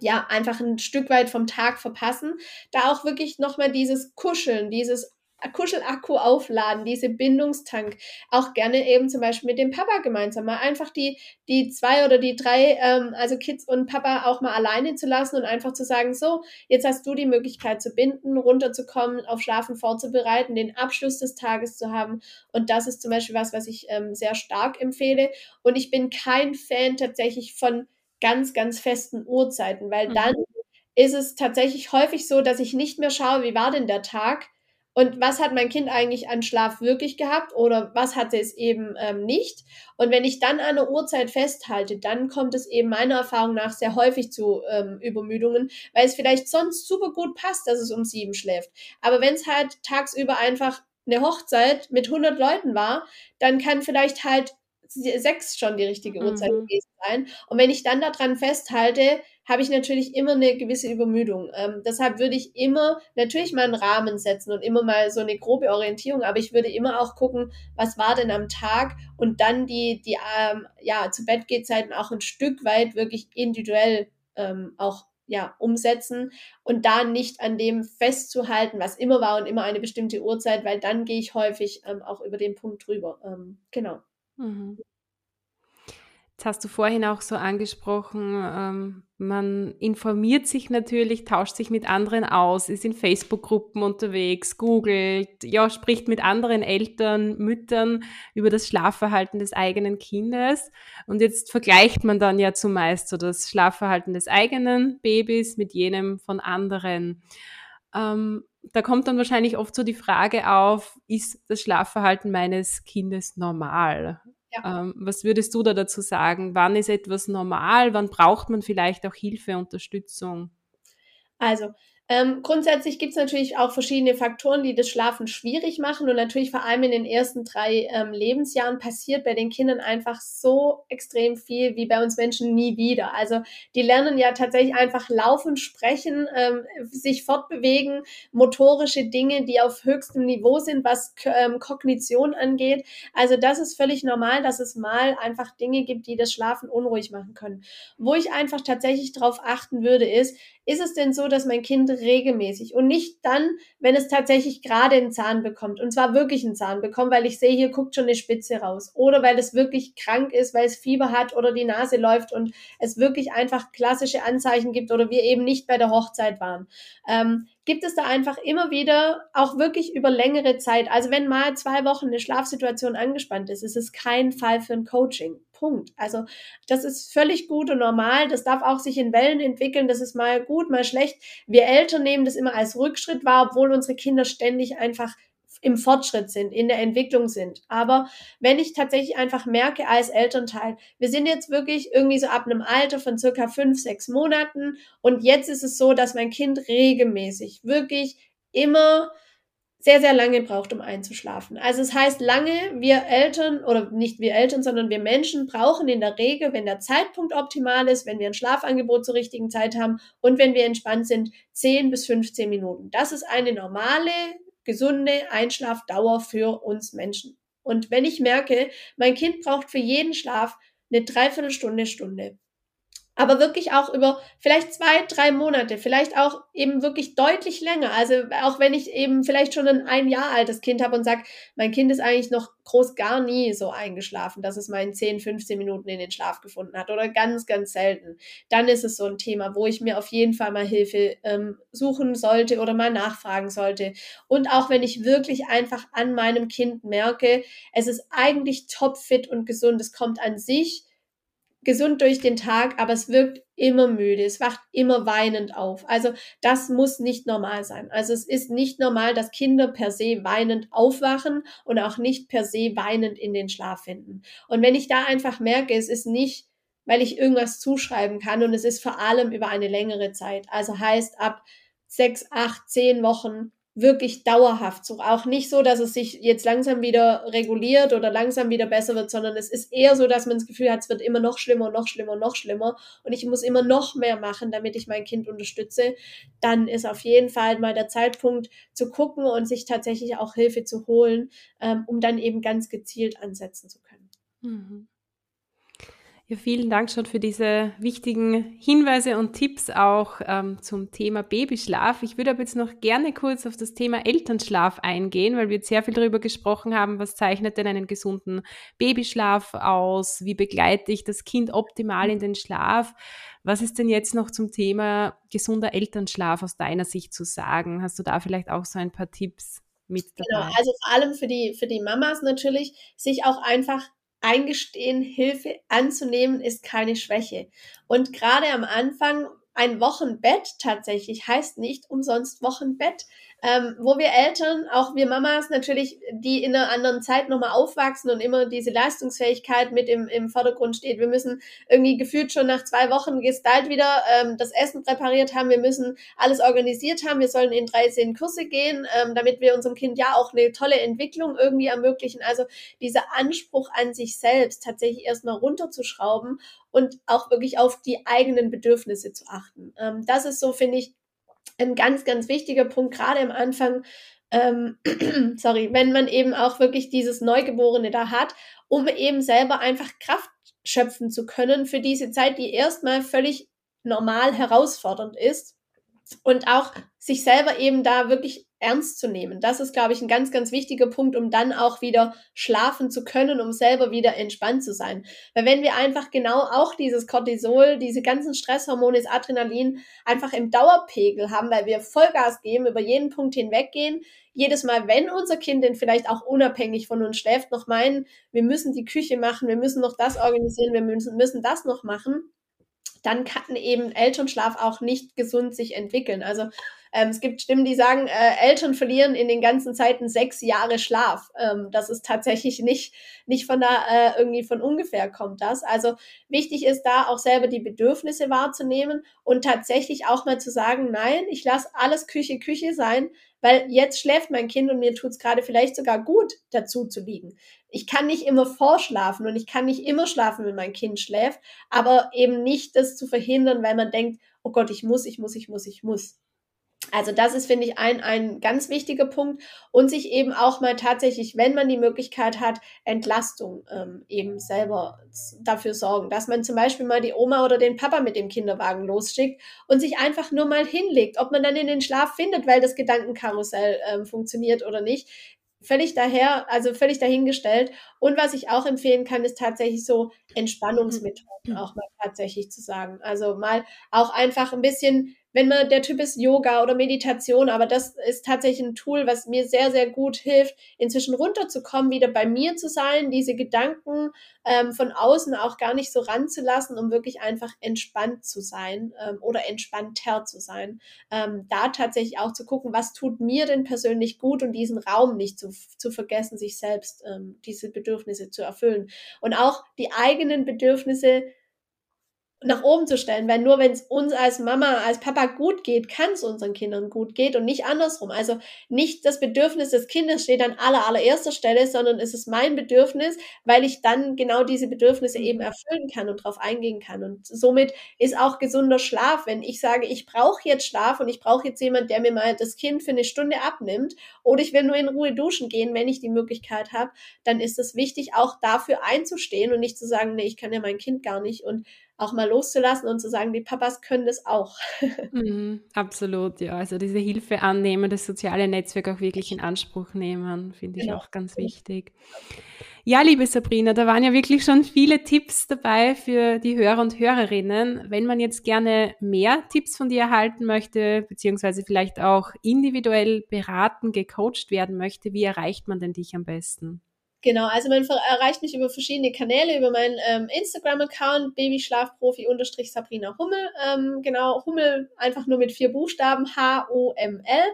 ja, einfach ein Stück weit vom Tag verpassen, da auch wirklich nochmal dieses Kuscheln, dieses Kuschelakku aufladen, diese Bindungstank, auch gerne eben zum Beispiel mit dem Papa gemeinsam mal einfach die, die zwei oder die drei, ähm, also Kids und Papa auch mal alleine zu lassen und einfach zu sagen, so, jetzt hast du die Möglichkeit zu binden, runterzukommen, auf Schlafen vorzubereiten, den Abschluss des Tages zu haben. Und das ist zum Beispiel was, was ich ähm, sehr stark empfehle. Und ich bin kein Fan tatsächlich von ganz, ganz festen Uhrzeiten, weil mhm. dann ist es tatsächlich häufig so, dass ich nicht mehr schaue, wie war denn der Tag, und was hat mein Kind eigentlich an Schlaf wirklich gehabt oder was hatte es eben ähm, nicht. Und wenn ich dann an der Uhrzeit festhalte, dann kommt es eben meiner Erfahrung nach sehr häufig zu ähm, Übermüdungen, weil es vielleicht sonst super gut passt, dass es um sieben schläft. Aber wenn es halt tagsüber einfach eine Hochzeit mit 100 Leuten war, dann kann vielleicht halt sechs schon die richtige Uhrzeit mhm. gewesen sein. Und wenn ich dann daran festhalte, habe ich natürlich immer eine gewisse Übermüdung. Ähm, deshalb würde ich immer natürlich mal einen Rahmen setzen und immer mal so eine grobe Orientierung, aber ich würde immer auch gucken, was war denn am Tag und dann die, die ähm, ja, zu Bett geht Zeiten auch ein Stück weit wirklich individuell ähm, auch ja, umsetzen und da nicht an dem festzuhalten, was immer war und immer eine bestimmte Uhrzeit, weil dann gehe ich häufig ähm, auch über den Punkt drüber. Ähm, genau. Mhm. Jetzt hast du vorhin auch so angesprochen, ähm, man informiert sich natürlich, tauscht sich mit anderen aus, ist in Facebook-Gruppen unterwegs, googelt, ja, spricht mit anderen Eltern, Müttern über das Schlafverhalten des eigenen Kindes. Und jetzt vergleicht man dann ja zumeist so das Schlafverhalten des eigenen Babys mit jenem von anderen. Ähm, da kommt dann wahrscheinlich oft so die Frage auf, ist das Schlafverhalten meines Kindes normal? Ja. Ähm, was würdest du da dazu sagen? Wann ist etwas normal? Wann braucht man vielleicht auch Hilfe, Unterstützung? Also, ähm, grundsätzlich gibt es natürlich auch verschiedene Faktoren, die das Schlafen schwierig machen. Und natürlich vor allem in den ersten drei ähm, Lebensjahren passiert bei den Kindern einfach so extrem viel wie bei uns Menschen nie wieder. Also die lernen ja tatsächlich einfach laufen, sprechen, ähm, sich fortbewegen, motorische Dinge, die auf höchstem Niveau sind, was ähm, Kognition angeht. Also das ist völlig normal, dass es mal einfach Dinge gibt, die das Schlafen unruhig machen können. Wo ich einfach tatsächlich darauf achten würde, ist, ist es denn so, dass mein Kind regelmäßig und nicht dann, wenn es tatsächlich gerade einen Zahn bekommt und zwar wirklich einen Zahn bekommt, weil ich sehe, hier guckt schon eine Spitze raus oder weil es wirklich krank ist, weil es Fieber hat oder die Nase läuft und es wirklich einfach klassische Anzeichen gibt oder wir eben nicht bei der Hochzeit waren. Ähm, gibt es da einfach immer wieder auch wirklich über längere Zeit. Also wenn mal zwei Wochen eine Schlafsituation angespannt ist, ist es kein Fall für ein Coaching. Punkt. Also das ist völlig gut und normal. Das darf auch sich in Wellen entwickeln. Das ist mal gut, mal schlecht. Wir Eltern nehmen das immer als Rückschritt wahr, obwohl unsere Kinder ständig einfach im Fortschritt sind, in der Entwicklung sind. Aber wenn ich tatsächlich einfach merke als Elternteil, wir sind jetzt wirklich irgendwie so ab einem Alter von circa fünf, sechs Monaten und jetzt ist es so, dass mein Kind regelmäßig wirklich immer sehr, sehr lange braucht, um einzuschlafen. Also es heißt lange, wir Eltern oder nicht wir Eltern, sondern wir Menschen brauchen in der Regel, wenn der Zeitpunkt optimal ist, wenn wir ein Schlafangebot zur richtigen Zeit haben und wenn wir entspannt sind, 10 bis 15 Minuten. Das ist eine normale, gesunde Einschlafdauer für uns Menschen. Und wenn ich merke, mein Kind braucht für jeden Schlaf eine Dreiviertelstunde, Stunde, aber wirklich auch über vielleicht zwei, drei Monate, vielleicht auch eben wirklich deutlich länger. Also auch wenn ich eben vielleicht schon ein ein Jahr altes Kind habe und sage, mein Kind ist eigentlich noch groß gar nie so eingeschlafen, dass es mal in 10, 15 Minuten in den Schlaf gefunden hat oder ganz, ganz selten, dann ist es so ein Thema, wo ich mir auf jeden Fall mal Hilfe ähm, suchen sollte oder mal nachfragen sollte. Und auch wenn ich wirklich einfach an meinem Kind merke, es ist eigentlich topfit und gesund, es kommt an sich gesund durch den Tag, aber es wirkt immer müde, es wacht immer weinend auf. Also das muss nicht normal sein. Also es ist nicht normal, dass Kinder per se weinend aufwachen und auch nicht per se weinend in den Schlaf finden. Und wenn ich da einfach merke, es ist nicht, weil ich irgendwas zuschreiben kann und es ist vor allem über eine längere Zeit. Also heißt ab sechs, acht, zehn Wochen wirklich dauerhaft so. Auch nicht so, dass es sich jetzt langsam wieder reguliert oder langsam wieder besser wird, sondern es ist eher so, dass man das Gefühl hat, es wird immer noch schlimmer, noch schlimmer, noch schlimmer und ich muss immer noch mehr machen, damit ich mein Kind unterstütze. Dann ist auf jeden Fall mal der Zeitpunkt zu gucken und sich tatsächlich auch Hilfe zu holen, ähm, um dann eben ganz gezielt ansetzen zu können. Mhm. Ja, vielen Dank schon für diese wichtigen Hinweise und Tipps auch ähm, zum Thema Babyschlaf. Ich würde aber jetzt noch gerne kurz auf das Thema Elternschlaf eingehen, weil wir jetzt sehr viel darüber gesprochen haben, was zeichnet denn einen gesunden Babyschlaf aus, wie begleite ich das Kind optimal in den Schlaf. Was ist denn jetzt noch zum Thema gesunder Elternschlaf aus deiner Sicht zu sagen? Hast du da vielleicht auch so ein paar Tipps? Mit? Genau, also vor allem für die, für die Mamas natürlich, sich auch einfach eingestehen, Hilfe anzunehmen, ist keine Schwäche. Und gerade am Anfang ein Wochenbett tatsächlich heißt nicht umsonst Wochenbett. Ähm, wo wir Eltern, auch wir Mamas natürlich, die in einer anderen Zeit nochmal aufwachsen und immer diese Leistungsfähigkeit mit im, im Vordergrund steht. Wir müssen irgendwie gefühlt schon nach zwei Wochen gestylt wieder ähm, das Essen präpariert haben. Wir müssen alles organisiert haben. Wir sollen in 13 Kurse gehen, ähm, damit wir unserem Kind ja auch eine tolle Entwicklung irgendwie ermöglichen. Also dieser Anspruch an sich selbst tatsächlich erstmal runterzuschrauben und auch wirklich auf die eigenen Bedürfnisse zu achten. Ähm, das ist so, finde ich, ein ganz, ganz wichtiger Punkt, gerade am Anfang, ähm, sorry, wenn man eben auch wirklich dieses Neugeborene da hat, um eben selber einfach Kraft schöpfen zu können für diese Zeit, die erstmal völlig normal herausfordernd ist. Und auch sich selber eben da wirklich ernst zu nehmen. Das ist, glaube ich, ein ganz, ganz wichtiger Punkt, um dann auch wieder schlafen zu können, um selber wieder entspannt zu sein. Weil wenn wir einfach genau auch dieses Cortisol, diese ganzen Stresshormone, das Adrenalin einfach im Dauerpegel haben, weil wir Vollgas geben, über jeden Punkt hinweggehen, jedes Mal, wenn unser Kind denn vielleicht auch unabhängig von uns schläft, noch meinen, wir müssen die Küche machen, wir müssen noch das organisieren, wir müssen, müssen das noch machen, dann kann eben Elternschlaf auch nicht gesund sich entwickeln. Also ähm, es gibt Stimmen, die sagen, äh, Eltern verlieren in den ganzen Zeiten sechs Jahre Schlaf. Ähm, das ist tatsächlich nicht, nicht von da äh, irgendwie von ungefähr kommt das. Also wichtig ist da auch selber die Bedürfnisse wahrzunehmen und tatsächlich auch mal zu sagen, nein, ich lasse alles Küche, Küche sein, weil jetzt schläft mein Kind und mir tut es gerade vielleicht sogar gut, dazu zu liegen. Ich kann nicht immer vorschlafen und ich kann nicht immer schlafen, wenn mein Kind schläft, aber eben nicht das zu verhindern, weil man denkt, oh Gott, ich muss, ich muss, ich muss, ich muss. Also das ist, finde ich, ein, ein ganz wichtiger Punkt und sich eben auch mal tatsächlich, wenn man die Möglichkeit hat, Entlastung ähm, eben selber dafür sorgen, dass man zum Beispiel mal die Oma oder den Papa mit dem Kinderwagen losschickt und sich einfach nur mal hinlegt, ob man dann in den Schlaf findet, weil das Gedankenkarussell ähm, funktioniert oder nicht. Völlig daher, also völlig dahingestellt. Und was ich auch empfehlen kann, ist tatsächlich so Entspannungsmethoden auch mal tatsächlich zu sagen. Also mal auch einfach ein bisschen wenn man der Typ ist Yoga oder Meditation, aber das ist tatsächlich ein Tool, was mir sehr, sehr gut hilft, inzwischen runterzukommen, wieder bei mir zu sein, diese Gedanken ähm, von außen auch gar nicht so ranzulassen, um wirklich einfach entspannt zu sein ähm, oder entspannter zu sein. Ähm, da tatsächlich auch zu gucken, was tut mir denn persönlich gut und diesen Raum nicht zu, zu vergessen, sich selbst ähm, diese Bedürfnisse zu erfüllen. Und auch die eigenen Bedürfnisse nach oben zu stellen, weil nur wenn es uns als Mama, als Papa gut geht, kann es unseren Kindern gut geht und nicht andersrum. Also nicht das Bedürfnis des Kindes steht an aller allererster Stelle, sondern es ist mein Bedürfnis, weil ich dann genau diese Bedürfnisse eben mhm. erfüllen kann und darauf eingehen kann. Und somit ist auch gesunder Schlaf, wenn ich sage, ich brauche jetzt Schlaf und ich brauche jetzt jemand, der mir mal das Kind für eine Stunde abnimmt oder ich will nur in Ruhe duschen gehen, wenn ich die Möglichkeit habe, dann ist es wichtig, auch dafür einzustehen und nicht zu sagen, nee, ich kann ja mein Kind gar nicht und auch mal loszulassen und zu sagen, die Papas können das auch. Mhm, absolut, ja. Also diese Hilfe annehmen, das soziale Netzwerk auch wirklich in Anspruch nehmen, finde ich genau. auch ganz wichtig. Ja, liebe Sabrina, da waren ja wirklich schon viele Tipps dabei für die Hörer und Hörerinnen. Wenn man jetzt gerne mehr Tipps von dir erhalten möchte, beziehungsweise vielleicht auch individuell beraten, gecoacht werden möchte, wie erreicht man denn dich am besten? Genau, also man erreicht mich über verschiedene Kanäle, über meinen ähm, Instagram-Account babyschlafprofi-sabrina Hummel. Ähm, genau, Hummel einfach nur mit vier Buchstaben H-O-M-L.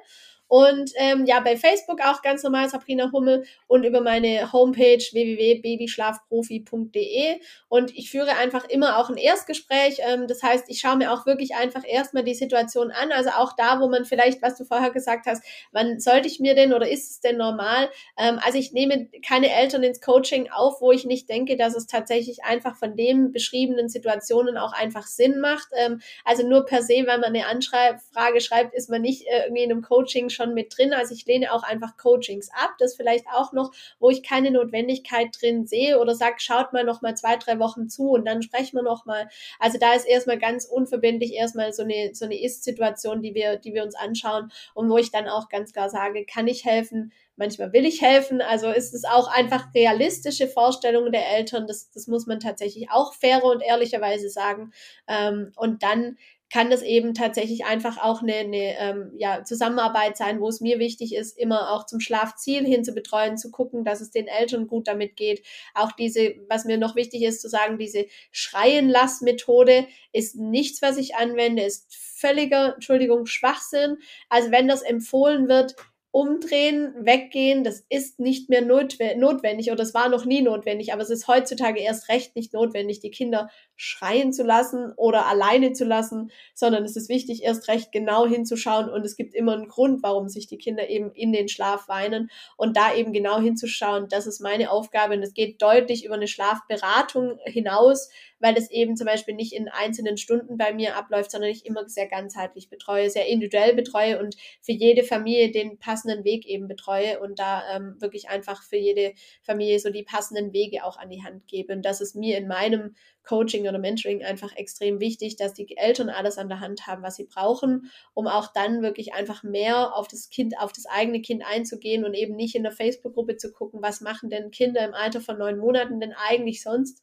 Und ähm, ja, bei Facebook auch ganz normal Sabrina Hummel und über meine Homepage www.babyschlafprofi.de. Und ich führe einfach immer auch ein Erstgespräch. Ähm, das heißt, ich schaue mir auch wirklich einfach erstmal die Situation an. Also auch da, wo man vielleicht, was du vorher gesagt hast, wann sollte ich mir denn oder ist es denn normal? Ähm, also ich nehme keine Eltern ins Coaching auf, wo ich nicht denke, dass es tatsächlich einfach von den beschriebenen Situationen auch einfach Sinn macht. Ähm, also nur per se, weil man eine Anfrage schreibt, ist man nicht äh, irgendwie in einem Coaching schon mit drin. Also ich lehne auch einfach Coachings ab. Das vielleicht auch noch, wo ich keine Notwendigkeit drin sehe oder sage, schaut mal noch mal zwei, drei Wochen zu und dann sprechen wir noch mal. Also da ist erstmal ganz unverbindlich erstmal so eine, so eine Ist-Situation, die wir, die wir uns anschauen und wo ich dann auch ganz klar sage, kann ich helfen? Manchmal will ich helfen. Also ist es auch einfach realistische Vorstellungen der Eltern. Das, das muss man tatsächlich auch fairer und ehrlicherweise sagen. Ähm, und dann kann das eben tatsächlich einfach auch eine, eine ähm, ja, Zusammenarbeit sein, wo es mir wichtig ist, immer auch zum Schlafziel hin zu betreuen, zu gucken, dass es den Eltern gut damit geht. Auch diese, was mir noch wichtig ist, zu sagen, diese Schreien-Lass-Methode ist nichts, was ich anwende, ist völliger, Entschuldigung, Schwachsinn. Also wenn das empfohlen wird, umdrehen, weggehen, das ist nicht mehr notwendig oder es war noch nie notwendig, aber es ist heutzutage erst recht nicht notwendig, die Kinder schreien zu lassen oder alleine zu lassen, sondern es ist wichtig, erst recht genau hinzuschauen und es gibt immer einen Grund, warum sich die Kinder eben in den Schlaf weinen und da eben genau hinzuschauen, das ist meine Aufgabe und es geht deutlich über eine Schlafberatung hinaus, weil es eben zum Beispiel nicht in einzelnen Stunden bei mir abläuft, sondern ich immer sehr ganzheitlich betreue, sehr individuell betreue und für jede Familie den passenden Weg eben betreue und da ähm, wirklich einfach für jede Familie so die passenden Wege auch an die Hand gebe. Und das ist mir in meinem Coaching oder Mentoring einfach extrem wichtig, dass die Eltern alles an der Hand haben, was sie brauchen, um auch dann wirklich einfach mehr auf das Kind, auf das eigene Kind einzugehen und eben nicht in der Facebook-Gruppe zu gucken, was machen denn Kinder im Alter von neun Monaten denn eigentlich sonst,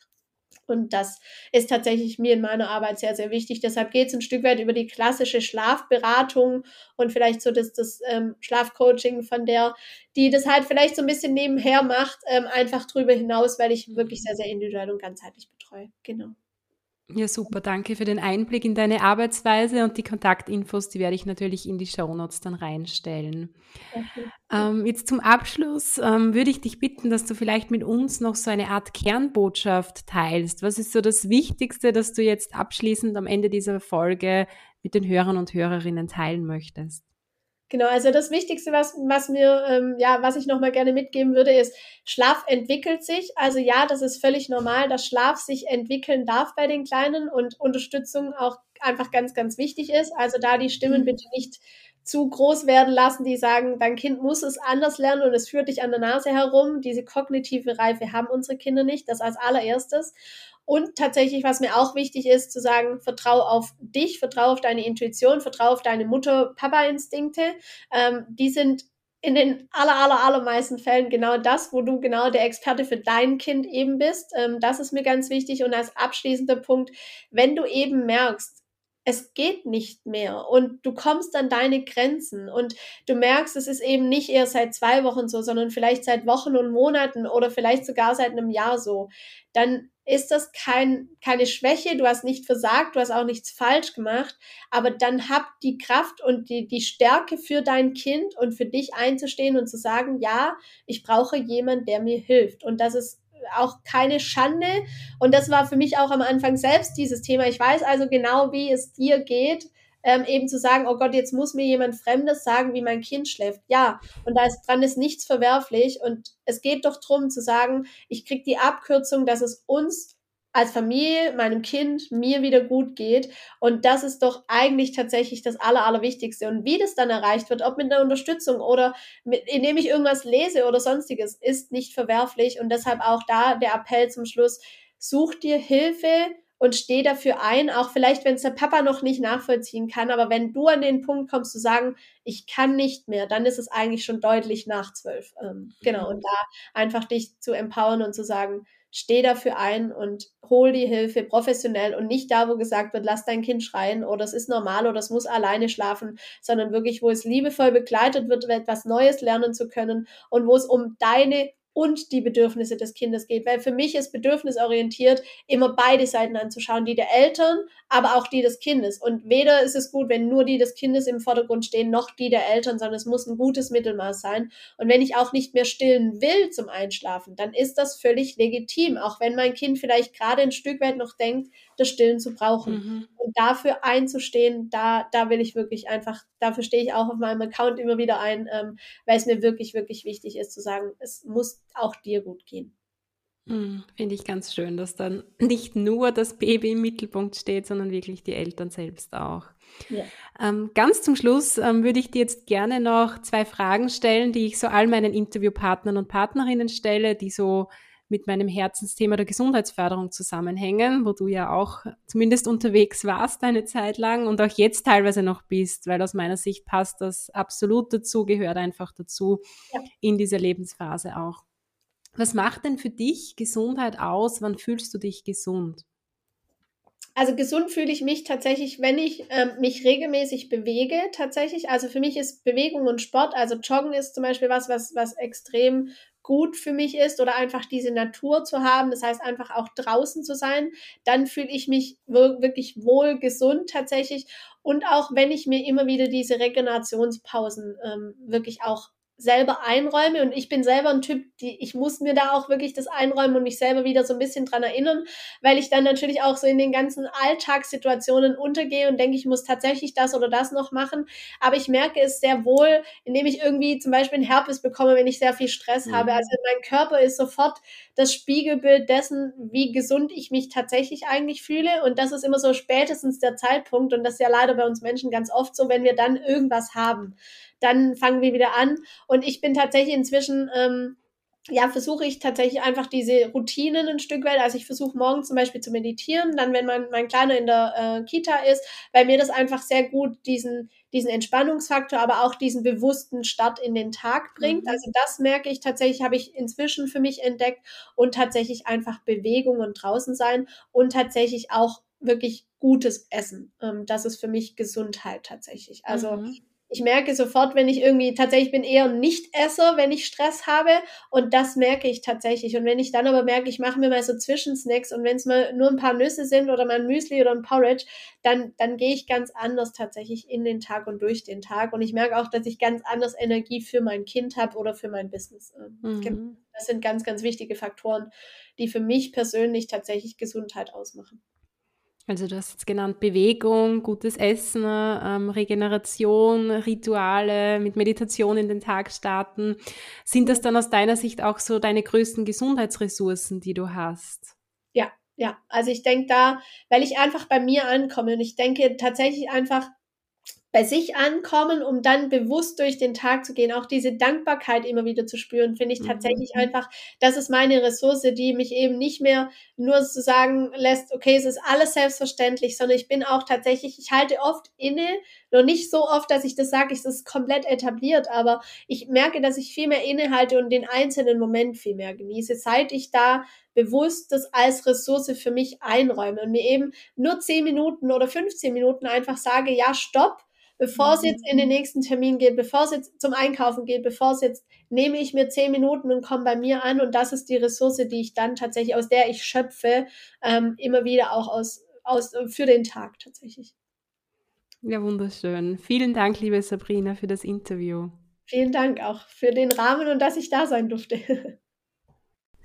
und das ist tatsächlich mir in meiner Arbeit sehr, sehr wichtig. Deshalb geht es ein Stück weit über die klassische Schlafberatung und vielleicht so das, das ähm, Schlafcoaching von der, die das halt vielleicht so ein bisschen nebenher macht, ähm, einfach drüber hinaus, weil ich wirklich sehr, sehr individuell und ganzheitlich betreue. Genau. Ja, super. Danke für den Einblick in deine Arbeitsweise und die Kontaktinfos, die werde ich natürlich in die Shownotes dann reinstellen. Okay. Ähm, jetzt zum Abschluss ähm, würde ich dich bitten, dass du vielleicht mit uns noch so eine Art Kernbotschaft teilst. Was ist so das Wichtigste, das du jetzt abschließend am Ende dieser Folge mit den Hörern und Hörerinnen teilen möchtest? Genau, also das Wichtigste, was, was mir, ähm, ja, was ich nochmal gerne mitgeben würde, ist, Schlaf entwickelt sich. Also ja, das ist völlig normal, dass Schlaf sich entwickeln darf bei den Kleinen und Unterstützung auch einfach ganz, ganz wichtig ist. Also da die Stimmen mhm. bitte nicht zu groß werden lassen, die sagen, dein Kind muss es anders lernen und es führt dich an der Nase herum. Diese kognitive Reife haben unsere Kinder nicht, das als allererstes. Und tatsächlich, was mir auch wichtig ist, zu sagen, vertrau auf dich, vertrau auf deine Intuition, vertrau auf deine Mutter-Papa-Instinkte. Ähm, die sind in den aller, aller, allermeisten Fällen genau das, wo du genau der Experte für dein Kind eben bist. Ähm, das ist mir ganz wichtig. Und als abschließender Punkt, wenn du eben merkst, es geht nicht mehr und du kommst an deine Grenzen und du merkst, es ist eben nicht eher seit zwei Wochen so, sondern vielleicht seit Wochen und Monaten oder vielleicht sogar seit einem Jahr so, dann ist das kein, keine Schwäche, du hast nicht versagt, du hast auch nichts falsch gemacht, aber dann hab die Kraft und die, die Stärke für dein Kind und für dich einzustehen und zu sagen, ja, ich brauche jemanden, der mir hilft. Und das ist auch keine Schande. Und das war für mich auch am Anfang selbst dieses Thema. Ich weiß also genau, wie es dir geht ähm, eben zu sagen, oh Gott, jetzt muss mir jemand Fremdes sagen, wie mein Kind schläft. Ja, und da ist dran ist nichts verwerflich. Und es geht doch darum zu sagen, ich kriege die Abkürzung, dass es uns als Familie, meinem Kind, mir wieder gut geht. Und das ist doch eigentlich tatsächlich das Aller, Allerwichtigste. Und wie das dann erreicht wird, ob mit einer Unterstützung oder mit, indem ich irgendwas lese oder sonstiges, ist nicht verwerflich. Und deshalb auch da der Appell zum Schluss, such dir Hilfe, und steh dafür ein, auch vielleicht, wenn es der Papa noch nicht nachvollziehen kann, aber wenn du an den Punkt kommst zu sagen, ich kann nicht mehr, dann ist es eigentlich schon deutlich nach zwölf. Ähm, genau, mhm. und da einfach dich zu empowern und zu sagen, steh dafür ein und hol die Hilfe professionell und nicht da, wo gesagt wird, lass dein Kind schreien oder es ist normal oder es muss alleine schlafen, sondern wirklich, wo es liebevoll begleitet wird, etwas Neues lernen zu können und wo es um deine und die Bedürfnisse des Kindes geht. Weil für mich ist bedürfnisorientiert, immer beide Seiten anzuschauen, die der Eltern, aber auch die des Kindes. Und weder ist es gut, wenn nur die des Kindes im Vordergrund stehen, noch die der Eltern, sondern es muss ein gutes Mittelmaß sein. Und wenn ich auch nicht mehr stillen will zum Einschlafen, dann ist das völlig legitim, auch wenn mein Kind vielleicht gerade ein Stück weit noch denkt, das Stillen zu brauchen. Mhm. Und dafür einzustehen, da, da will ich wirklich einfach, dafür stehe ich auch auf meinem Account immer wieder ein, ähm, weil es mir wirklich, wirklich wichtig ist zu sagen, es muss auch dir gut gehen. Mhm, Finde ich ganz schön, dass dann nicht nur das Baby im Mittelpunkt steht, sondern wirklich die Eltern selbst auch. Ja. Ähm, ganz zum Schluss ähm, würde ich dir jetzt gerne noch zwei Fragen stellen, die ich so all meinen Interviewpartnern und Partnerinnen stelle, die so mit meinem Herzensthema der Gesundheitsförderung zusammenhängen, wo du ja auch zumindest unterwegs warst eine Zeit lang und auch jetzt teilweise noch bist, weil aus meiner Sicht passt das absolut dazu, gehört einfach dazu ja. in dieser Lebensphase auch. Was macht denn für dich Gesundheit aus? Wann fühlst du dich gesund? also gesund fühle ich mich tatsächlich, wenn ich ähm, mich regelmäßig bewege, tatsächlich. Also für mich ist Bewegung und Sport, also Joggen ist zum Beispiel was, was, was extrem gut für mich ist oder einfach diese Natur zu haben, das heißt einfach auch draußen zu sein, dann fühle ich mich wirklich wohl gesund tatsächlich. Und auch wenn ich mir immer wieder diese Regenerationspausen ähm, wirklich auch selber einräume und ich bin selber ein Typ, die ich muss mir da auch wirklich das einräumen und mich selber wieder so ein bisschen dran erinnern, weil ich dann natürlich auch so in den ganzen Alltagssituationen untergehe und denke, ich muss tatsächlich das oder das noch machen, aber ich merke es sehr wohl, indem ich irgendwie zum Beispiel einen Herpes bekomme, wenn ich sehr viel Stress mhm. habe. Also mein Körper ist sofort das Spiegelbild dessen, wie gesund ich mich tatsächlich eigentlich fühle und das ist immer so spätestens der Zeitpunkt und das ist ja leider bei uns Menschen ganz oft so, wenn wir dann irgendwas haben dann fangen wir wieder an. Und ich bin tatsächlich inzwischen, ähm, ja, versuche ich tatsächlich einfach diese Routinen ein Stück weit. Also ich versuche morgen zum Beispiel zu meditieren, dann wenn mein, mein Kleiner in der äh, Kita ist, weil mir das einfach sehr gut diesen, diesen Entspannungsfaktor, aber auch diesen bewussten Start in den Tag bringt. Mhm. Also das merke ich tatsächlich, habe ich inzwischen für mich entdeckt und tatsächlich einfach Bewegung und draußen sein und tatsächlich auch wirklich gutes Essen. Ähm, das ist für mich Gesundheit tatsächlich. Also mhm ich merke sofort, wenn ich irgendwie tatsächlich bin eher ein Nicht-Esser, wenn ich Stress habe und das merke ich tatsächlich. Und wenn ich dann aber merke, ich mache mir mal so Zwischensnacks und wenn es mal nur ein paar Nüsse sind oder mal ein Müsli oder ein Porridge, dann, dann gehe ich ganz anders tatsächlich in den Tag und durch den Tag. Und ich merke auch, dass ich ganz anders Energie für mein Kind habe oder für mein Business. Mhm. Das sind ganz, ganz wichtige Faktoren, die für mich persönlich tatsächlich Gesundheit ausmachen. Also du hast jetzt genannt Bewegung, gutes Essen, ähm, Regeneration, Rituale, mit Meditation in den Tag starten. Sind das dann aus deiner Sicht auch so deine größten Gesundheitsressourcen, die du hast? Ja, ja. Also ich denke da, weil ich einfach bei mir ankomme und ich denke tatsächlich einfach, bei sich ankommen, um dann bewusst durch den Tag zu gehen, auch diese Dankbarkeit immer wieder zu spüren, finde ich mhm. tatsächlich mhm. einfach, das ist meine Ressource, die mich eben nicht mehr nur zu sagen lässt, okay, es ist alles selbstverständlich, sondern ich bin auch tatsächlich, ich halte oft inne, noch nicht so oft, dass ich das sage, es ist komplett etabliert, aber ich merke, dass ich viel mehr innehalte und den einzelnen Moment viel mehr genieße, seit ich da bewusst das als Ressource für mich einräume und mir eben nur 10 Minuten oder 15 Minuten einfach sage, ja, stopp, bevor es jetzt in den nächsten Termin geht, bevor es jetzt zum Einkaufen geht, bevor es jetzt nehme ich mir zehn Minuten und komme bei mir an und das ist die Ressource, die ich dann tatsächlich, aus der ich schöpfe, ähm, immer wieder auch aus, aus für den Tag tatsächlich. Ja, wunderschön. Vielen Dank, liebe Sabrina, für das Interview. Vielen Dank auch für den Rahmen und dass ich da sein durfte.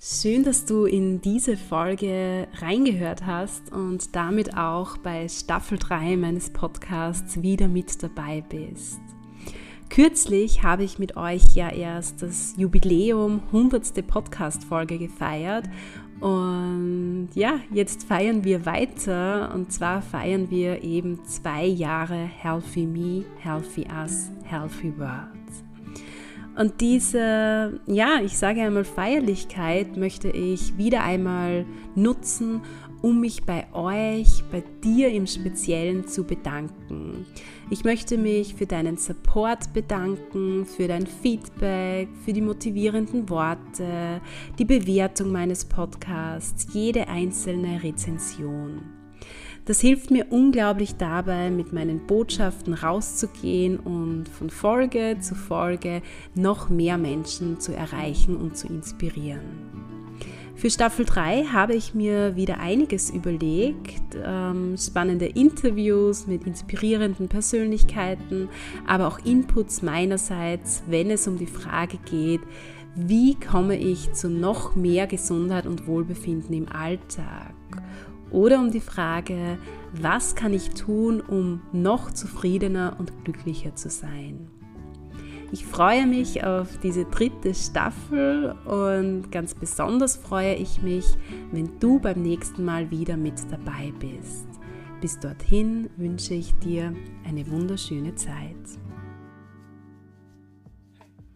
Schön, dass du in diese Folge reingehört hast und damit auch bei Staffel 3 meines Podcasts wieder mit dabei bist. Kürzlich habe ich mit euch ja erst das Jubiläum 100. Podcast-Folge gefeiert und ja, jetzt feiern wir weiter und zwar feiern wir eben zwei Jahre Healthy Me, Healthy Us, Healthy World. Und diese, ja, ich sage einmal Feierlichkeit möchte ich wieder einmal nutzen, um mich bei euch, bei dir im Speziellen zu bedanken. Ich möchte mich für deinen Support bedanken, für dein Feedback, für die motivierenden Worte, die Bewertung meines Podcasts, jede einzelne Rezension. Das hilft mir unglaublich dabei, mit meinen Botschaften rauszugehen und von Folge zu Folge noch mehr Menschen zu erreichen und zu inspirieren. Für Staffel 3 habe ich mir wieder einiges überlegt, ähm, spannende Interviews mit inspirierenden Persönlichkeiten, aber auch Inputs meinerseits, wenn es um die Frage geht, wie komme ich zu noch mehr Gesundheit und Wohlbefinden im Alltag oder um die Frage, was kann ich tun, um noch zufriedener und glücklicher zu sein. Ich freue mich auf diese dritte Staffel und ganz besonders freue ich mich, wenn du beim nächsten Mal wieder mit dabei bist. Bis dorthin wünsche ich dir eine wunderschöne Zeit.